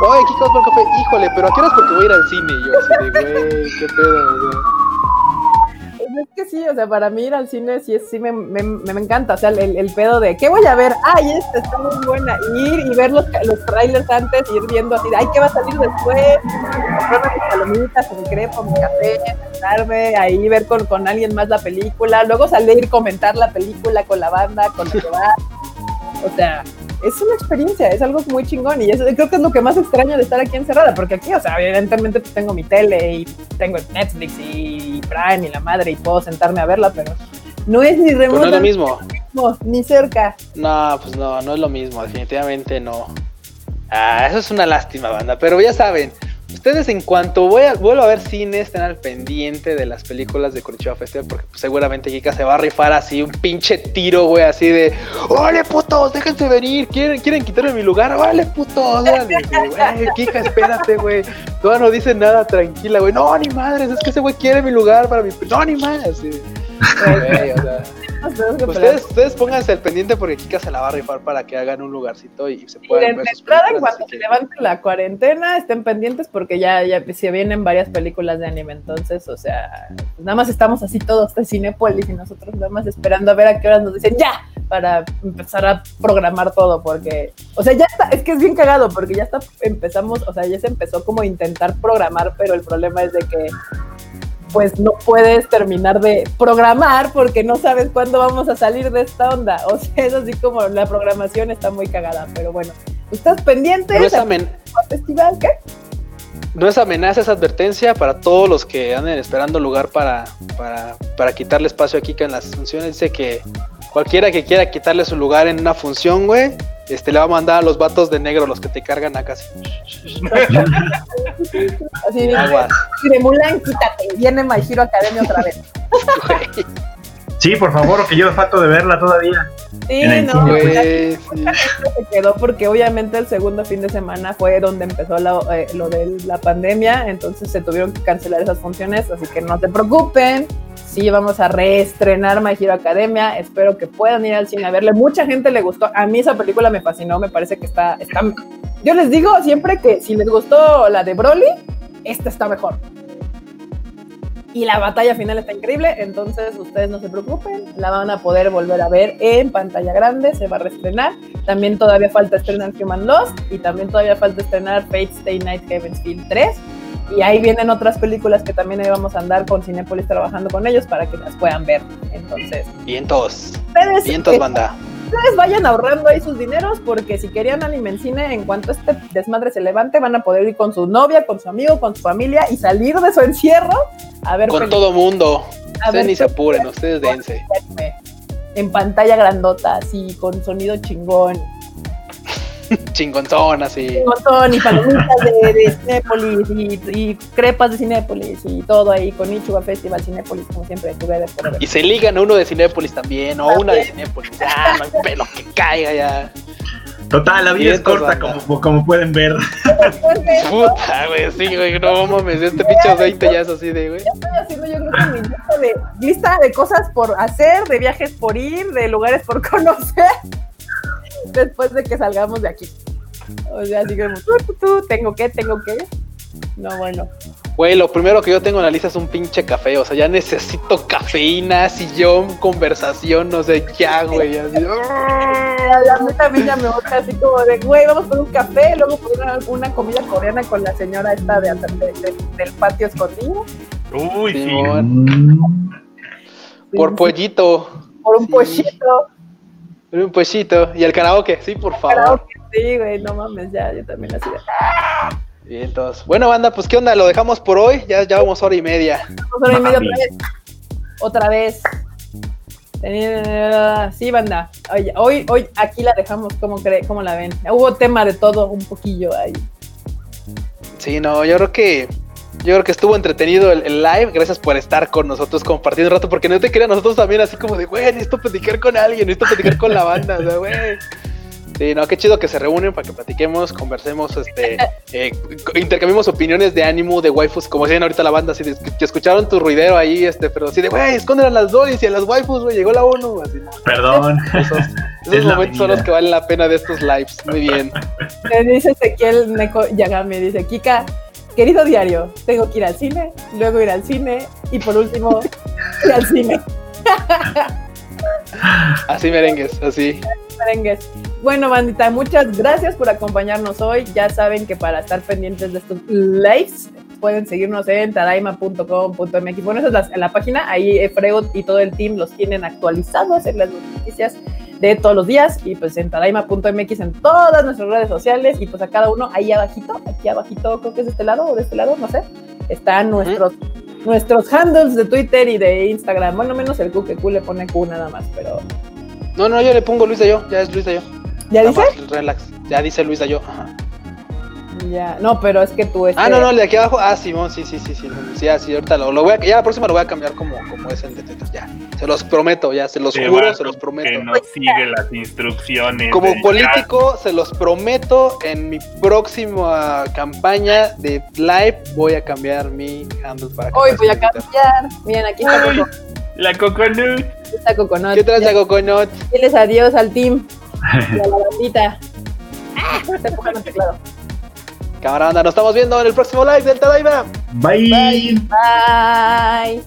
Oye, Kika, vamos por el café. Híjole, pero ¿a qué horas porque voy a ir al cine? Y yo así de, güey, qué pedo, sea es que sí, o sea, para mí ir al cine sí, sí me, me, me, encanta, o sea, el, el, pedo de, ¿qué voy a ver? Ay, esta está muy buena, ir y ver los, los trailers antes, ir viendo así, ay, ¿qué va a salir después? Comprarme mis palomitas, mi crepa, mi café, sentarme, ahí ver con, con alguien más la película, luego salir, comentar la película con la banda, con lo que va, o sea, es una experiencia, es algo muy chingón y eso, creo que es lo que más extraño de estar aquí encerrada, porque aquí, o sea, evidentemente pues, tengo mi tele y tengo Netflix y Prime y la madre y puedo sentarme a verla, pero no es ni remoto. no es lo mismo. ni cerca. No, pues no, no es lo mismo, definitivamente no. Ah, eso es una lástima, banda. Pero ya saben, ustedes en cuanto voy a, vuelvo a ver cine, estén al pendiente de las películas de Curitiba Festival, porque pues, seguramente Kika se va a rifar así un pinche tiro, güey, así de, ¡Órale, putos! ¡Déjense venir! ¿Quieren, quieren quitarme mi lugar? ¡Órale, putos! órale". Kika, espérate, güey. Todavía no dice nada, tranquila, güey. No, ni madres, es que ese güey quiere mi lugar para mi... No, ni madres. Sí. O sea. Ustedes, ustedes pónganse al pendiente porque Kika se la va a rifar para que hagan un lugarcito y se Y puedan ver sus entrada, en cuanto se que- levante la cuarentena, estén pendientes porque ya, ya se vienen varias películas de anime. Entonces, o sea, pues nada más estamos así todos de Cinépolis y nosotros nada más esperando a ver a qué horas nos dicen ya para empezar a programar todo. Porque, o sea, ya está, es que es bien cagado porque ya está, empezamos, o sea, ya se empezó como a intentar programar, pero el problema es de que pues no puedes terminar de programar porque no sabes cuándo vamos a salir de esta onda. O sea, es así como la programación está muy cagada, pero bueno. ¿Estás pendiente amen- festival? ¿Qué? No es amenaza, es advertencia para todos los que anden esperando lugar para, para, para quitarle espacio a Kika en las funciones. Dice que cualquiera que quiera quitarle su lugar en una función, güey, este, le va a mandar a los vatos de negro, los que te cargan acá. así. Así de, Aguas. de Mulan, quítate. Viene My Hero Academia otra vez. Güey, Sí, por favor, que yo falto de verla todavía. Sí, En el no, cine, pues, ya güey, sí. se quedó porque obviamente el segundo fin de semana fue donde empezó la- eh, lo de la pandemia, entonces se tuvieron que cancelar esas funciones, así que no se preocupen. Sí, vamos a reestrenar My Hero Academia. Espero que puedan ir al cine a verle. Mucha gente le gustó. A mí esa película me fascinó. Me parece que está, está. Yo les digo siempre que si les gustó la de Broly, esta está mejor. Y la batalla final está increíble, entonces ustedes no se preocupen, la van a poder volver a ver en pantalla grande, se va a reestrenar. También todavía falta estrenar Human Lost y también todavía falta estrenar Fate Stay Night Heaven's Field 3. Y ahí vienen otras películas que también ahí vamos a andar con Cinepolis trabajando con ellos para que las puedan ver. Entonces, Vientos, vientos, banda. Ustedes vayan ahorrando ahí sus dineros porque si querían anime en cuanto este desmadre se levante, van a poder ir con su novia, con su amigo, con su familia y salir de su encierro a ver Con películas. todo mundo. A Ustedes ver ni se apuren, ustedes dense. en pantalla grandota, así, con sonido chingón, Chingonzón, así. un montón, y palomitas de, de Cinépolis, y, y crepas de Cinépolis, y todo ahí, con Ichuga Festival Cinépolis, como siempre, together forever. Y se ligan a uno de Cinépolis también, o una de Cinépolis. Ya, no hay pelo que caiga ya. Total, la vida es corta, como, como pueden ver. Puta, güey, sí, güey, no mames, este pinche 20 ya es así de, güey. Estoy haciendo yo creo que mi lista de, lista de cosas por hacer, de viajes por ir, de lugares por conocer, después de que salgamos de aquí. O sea, así como, tú, tú, tú, tengo que, tengo que. No, bueno. Güey, lo primero que yo tengo en la lista es un pinche café, o sea, ya necesito cafeína, sillón, conversación, no sé qué hago, güey. Así. A mí también ya me gusta así como de, güey, vamos por un café, luego por una, una comida coreana con la señora esta de, atrás de- de- del patio escondido, Uy, sí. Por pollito, por un Sí. pollito. Un pollito. Y el karaoke, sí, por favor. Karaoke, Sí, güey, no mames, ya, yo también así. Bien, entonces. Bueno, banda, pues qué onda, lo dejamos por hoy, ya, ya vamos hora y media. Dos horas y media otra vez. Otra vez. Sí, banda. Hoy, hoy aquí la dejamos, ¿cómo, cree, ¿cómo la ven? Hubo tema de todo un poquillo ahí. Sí, no, yo creo que yo creo que estuvo entretenido el, el live. Gracias por estar con nosotros compartiendo un rato, porque no te quería nosotros también así como de, güey, necesito platicar con alguien, necesito platicar con la banda, o sea, güey. Sí, no, qué chido que se reúnen para que platiquemos, conversemos, este, eh, intercambiemos opiniones de ánimo, de waifus, como decían ahorita la banda, así de que escucharon tu ruidero ahí, este, pero así de, güey, esconden a las doris y a las waifus, güey, llegó la ONU, así. Perdón. Esos, momentos son los que valen la pena de estos lives, muy bien. Me dice Ezequiel Neko Yagami, dice, Kika, querido diario, tengo que ir al cine, luego ir al cine, y por último, ir al cine. Así merengues, así. merengues. Bueno, bandita, muchas gracias por acompañarnos hoy. Ya saben que para estar pendientes de estos lives pueden seguirnos en tadaima.com.mx. Bueno, esa es la, la página. Ahí Freud y todo el team los tienen actualizados en las noticias de todos los días y pues en tadaima.mx en todas nuestras redes sociales y pues a cada uno ahí abajito, aquí abajito, creo que es de este lado o de este lado, no sé, están nuestros nuestros handles de Twitter y de Instagram. Bueno, menos el Q, que Q le pone Q nada más, pero No, no, yo le pongo Luis de yo, ya es Luis de yo. ¿ya dice? relax. Ya dice Luis de yo. Ajá. Ya, no, pero es que tú este, Ah, no, no, el de aquí abajo. Ah, Simón, sí, sí, sí, sí. Sí, así, ahorita lo, lo voy a. Ya la próxima lo voy a cambiar como, como es el de tetas. Ya. Se los prometo, ya, se los Te juro, se los Que prometo. no sigue las instrucciones. Como político, se los prometo, en mi próxima campaña de live voy a cambiar mi handle para que Hoy voy a cambiar. Miren, aquí está, Uy. Coco, La coconut. aquí está Coconut. ¿Qué traes, Ya, Coconut? Diles adiós al team. Y a la bandita. Ah, teclado. Cámara banda, nos estamos viendo en el próximo live del Tadaima. Bye. Bye.